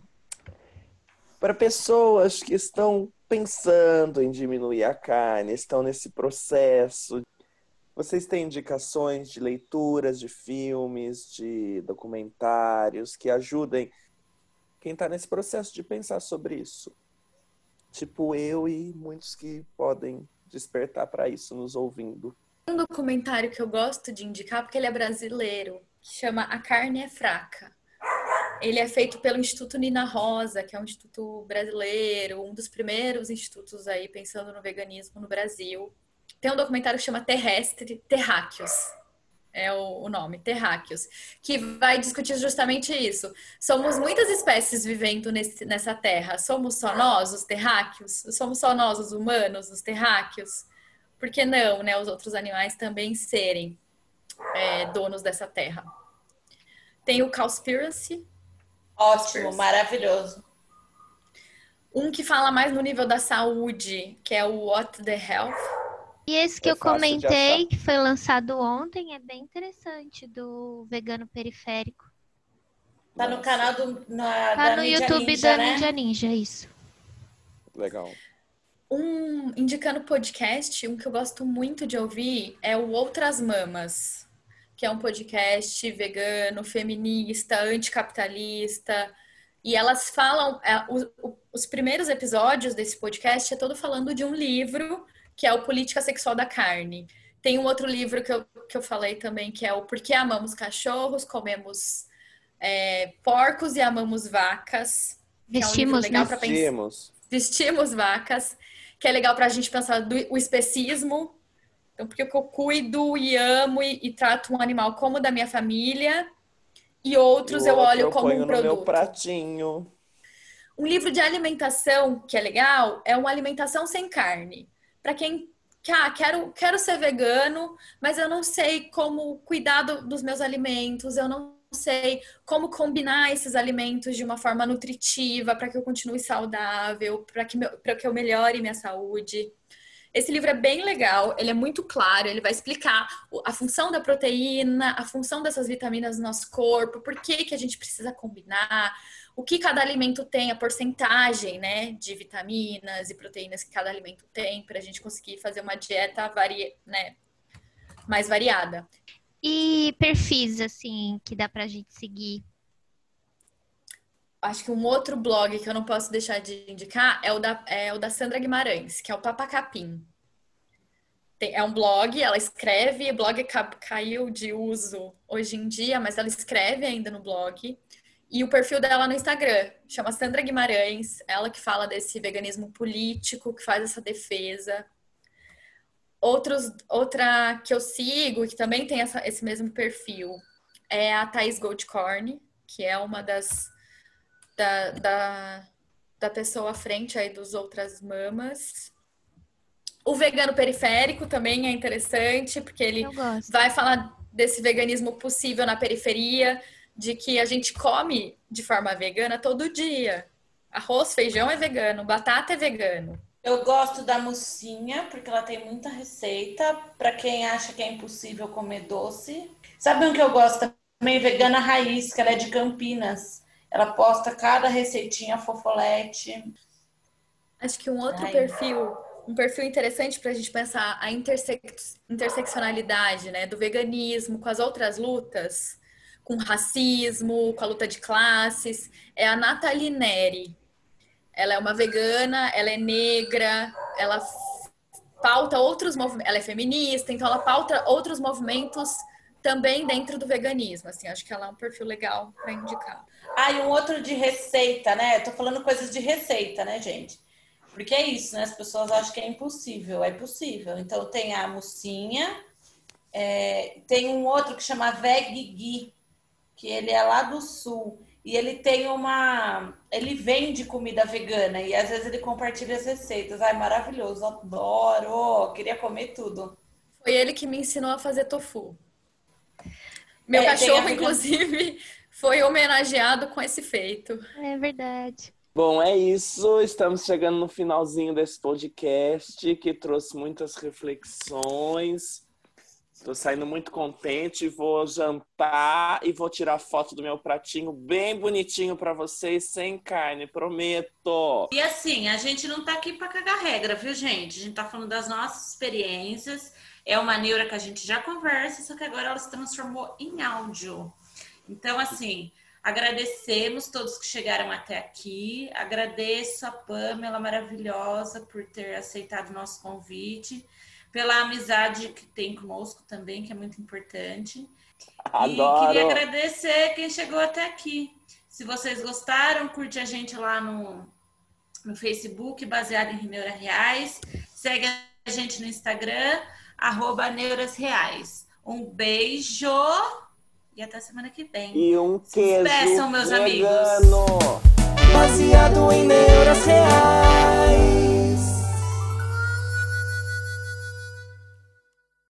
para pessoas que estão pensando em diminuir a carne, estão nesse processo, vocês têm indicações de leituras, de filmes, de documentários que ajudem quem está nesse processo de pensar sobre isso? Tipo eu e muitos que podem despertar para isso nos ouvindo. Um documentário que eu gosto de indicar, porque ele é brasileiro, que chama A Carne é Fraca. Ele é feito pelo Instituto Nina Rosa, que é um instituto brasileiro, um dos primeiros institutos aí pensando no veganismo no Brasil. Tem um documentário que chama Terrestre Terráqueos é o, o, nome, terráqueos, que vai discutir justamente isso. Somos muitas espécies vivendo nesse, nessa terra. Somos só nós, os terráqueos? Somos só nós, os humanos, os terráqueos? Por que não, né, os outros animais também serem é, donos dessa terra? Tem o Cowspiracy. Ótimo, maravilhoso. Um que fala mais no nível da saúde, que é o What the Health e esse que é eu comentei, que foi lançado ontem, é bem interessante, do vegano periférico. Tá no canal do na, tá da no YouTube Ninja, da né? Ninja Ninja, isso. Legal. Um indicando podcast, um que eu gosto muito de ouvir é o Outras Mamas, que é um podcast vegano, feminista, anticapitalista. E elas falam, é, os, os primeiros episódios desse podcast é todo falando de um livro que é o Política Sexual da Carne. Tem um outro livro que eu, que eu falei também, que é o Por que Amamos Cachorros, Comemos é, Porcos e Amamos Vacas. Vestimos, é um legal né? Vestimos. Vestimos vacas, que é legal para a gente pensar do, o especismo. Então, porque eu cuido e amo e, e, trato um animal como da minha família, e outros e eu olho eu como um produto. meu pratinho. Um livro de alimentação que é legal é uma alimentação sem carne para quem ah, quero, quero ser vegano, mas eu não sei como cuidar do, dos meus alimentos, eu não sei como combinar esses alimentos de uma forma nutritiva para que eu continue saudável, para que, que eu melhore minha saúde. Esse livro é bem legal, ele é muito claro, ele vai explicar a função da proteína, a função dessas vitaminas no nosso corpo, por que, que a gente precisa combinar, o que cada alimento tem, a porcentagem né, de vitaminas e proteínas que cada alimento tem, para a gente conseguir fazer uma dieta varia, né, mais variada. E perfis, assim, que dá pra gente seguir? Acho que um outro blog que eu não posso deixar de indicar é o da, é o da Sandra Guimarães, que é o Papacapim. Tem, é um blog, ela escreve, o blog caiu de uso hoje em dia, mas ela escreve ainda no blog. E o perfil dela no Instagram chama Sandra Guimarães, ela que fala desse veganismo político, que faz essa defesa. Outros, outra que eu sigo, que também tem essa, esse mesmo perfil, é a Thais Goldcorn, que é uma das da, da, da pessoa à frente aí dos outras mamas. O vegano periférico também é interessante, porque ele vai falar desse veganismo possível na periferia, de que a gente come de forma vegana todo dia. Arroz, feijão é vegano, batata é vegano. Eu gosto da mocinha, porque ela tem muita receita. Para quem acha que é impossível comer doce. Sabe um que eu gosto também? Vegana Raiz, que ela é de Campinas. Ela posta cada receitinha fofolete. Acho que um outro Ai. perfil, um perfil interessante para a gente pensar a intersex, interseccionalidade né, do veganismo com as outras lutas, com racismo, com a luta de classes, é a Nathalie Neri. Ela é uma vegana, ela é negra, ela pauta outros movimentos, ela é feminista, então ela pauta outros movimentos também dentro do veganismo. Assim, acho que ela é um perfil legal para indicar. Ah, e um outro de receita, né? Eu tô falando coisas de receita, né, gente? Porque é isso, né? As pessoas acham que é impossível. É possível. Então tem a mocinha, é, tem um outro que chama Veg que ele é lá do sul. E ele tem uma. Ele vende comida vegana e às vezes ele compartilha as receitas. Ai, maravilhoso, adoro! Queria comer tudo. Foi ele que me ensinou a fazer tofu. Meu é, cachorro, inclusive, foi homenageado com esse feito. É verdade. Bom, é isso. Estamos chegando no finalzinho desse podcast que trouxe muitas reflexões. Estou saindo muito contente. Vou jantar e vou tirar foto do meu pratinho bem bonitinho para vocês, sem carne, prometo. E assim, a gente não está aqui para cagar regra, viu, gente? A gente está falando das nossas experiências. É uma neura que a gente já conversa, só que agora ela se transformou em áudio. Então, assim, agradecemos todos que chegaram até aqui. Agradeço a Pamela maravilhosa por ter aceitado o nosso convite, pela amizade que tem conosco também, que é muito importante. Adoro. E queria agradecer quem chegou até aqui. Se vocês gostaram, curte a gente lá no, no Facebook, baseado em Neura Reais. Segue a gente no Instagram, arroba Neuras Reais. Um beijo! E até semana que vem. E um queijo Peçam, meus vegano. amigos. Baseado em neuras reais.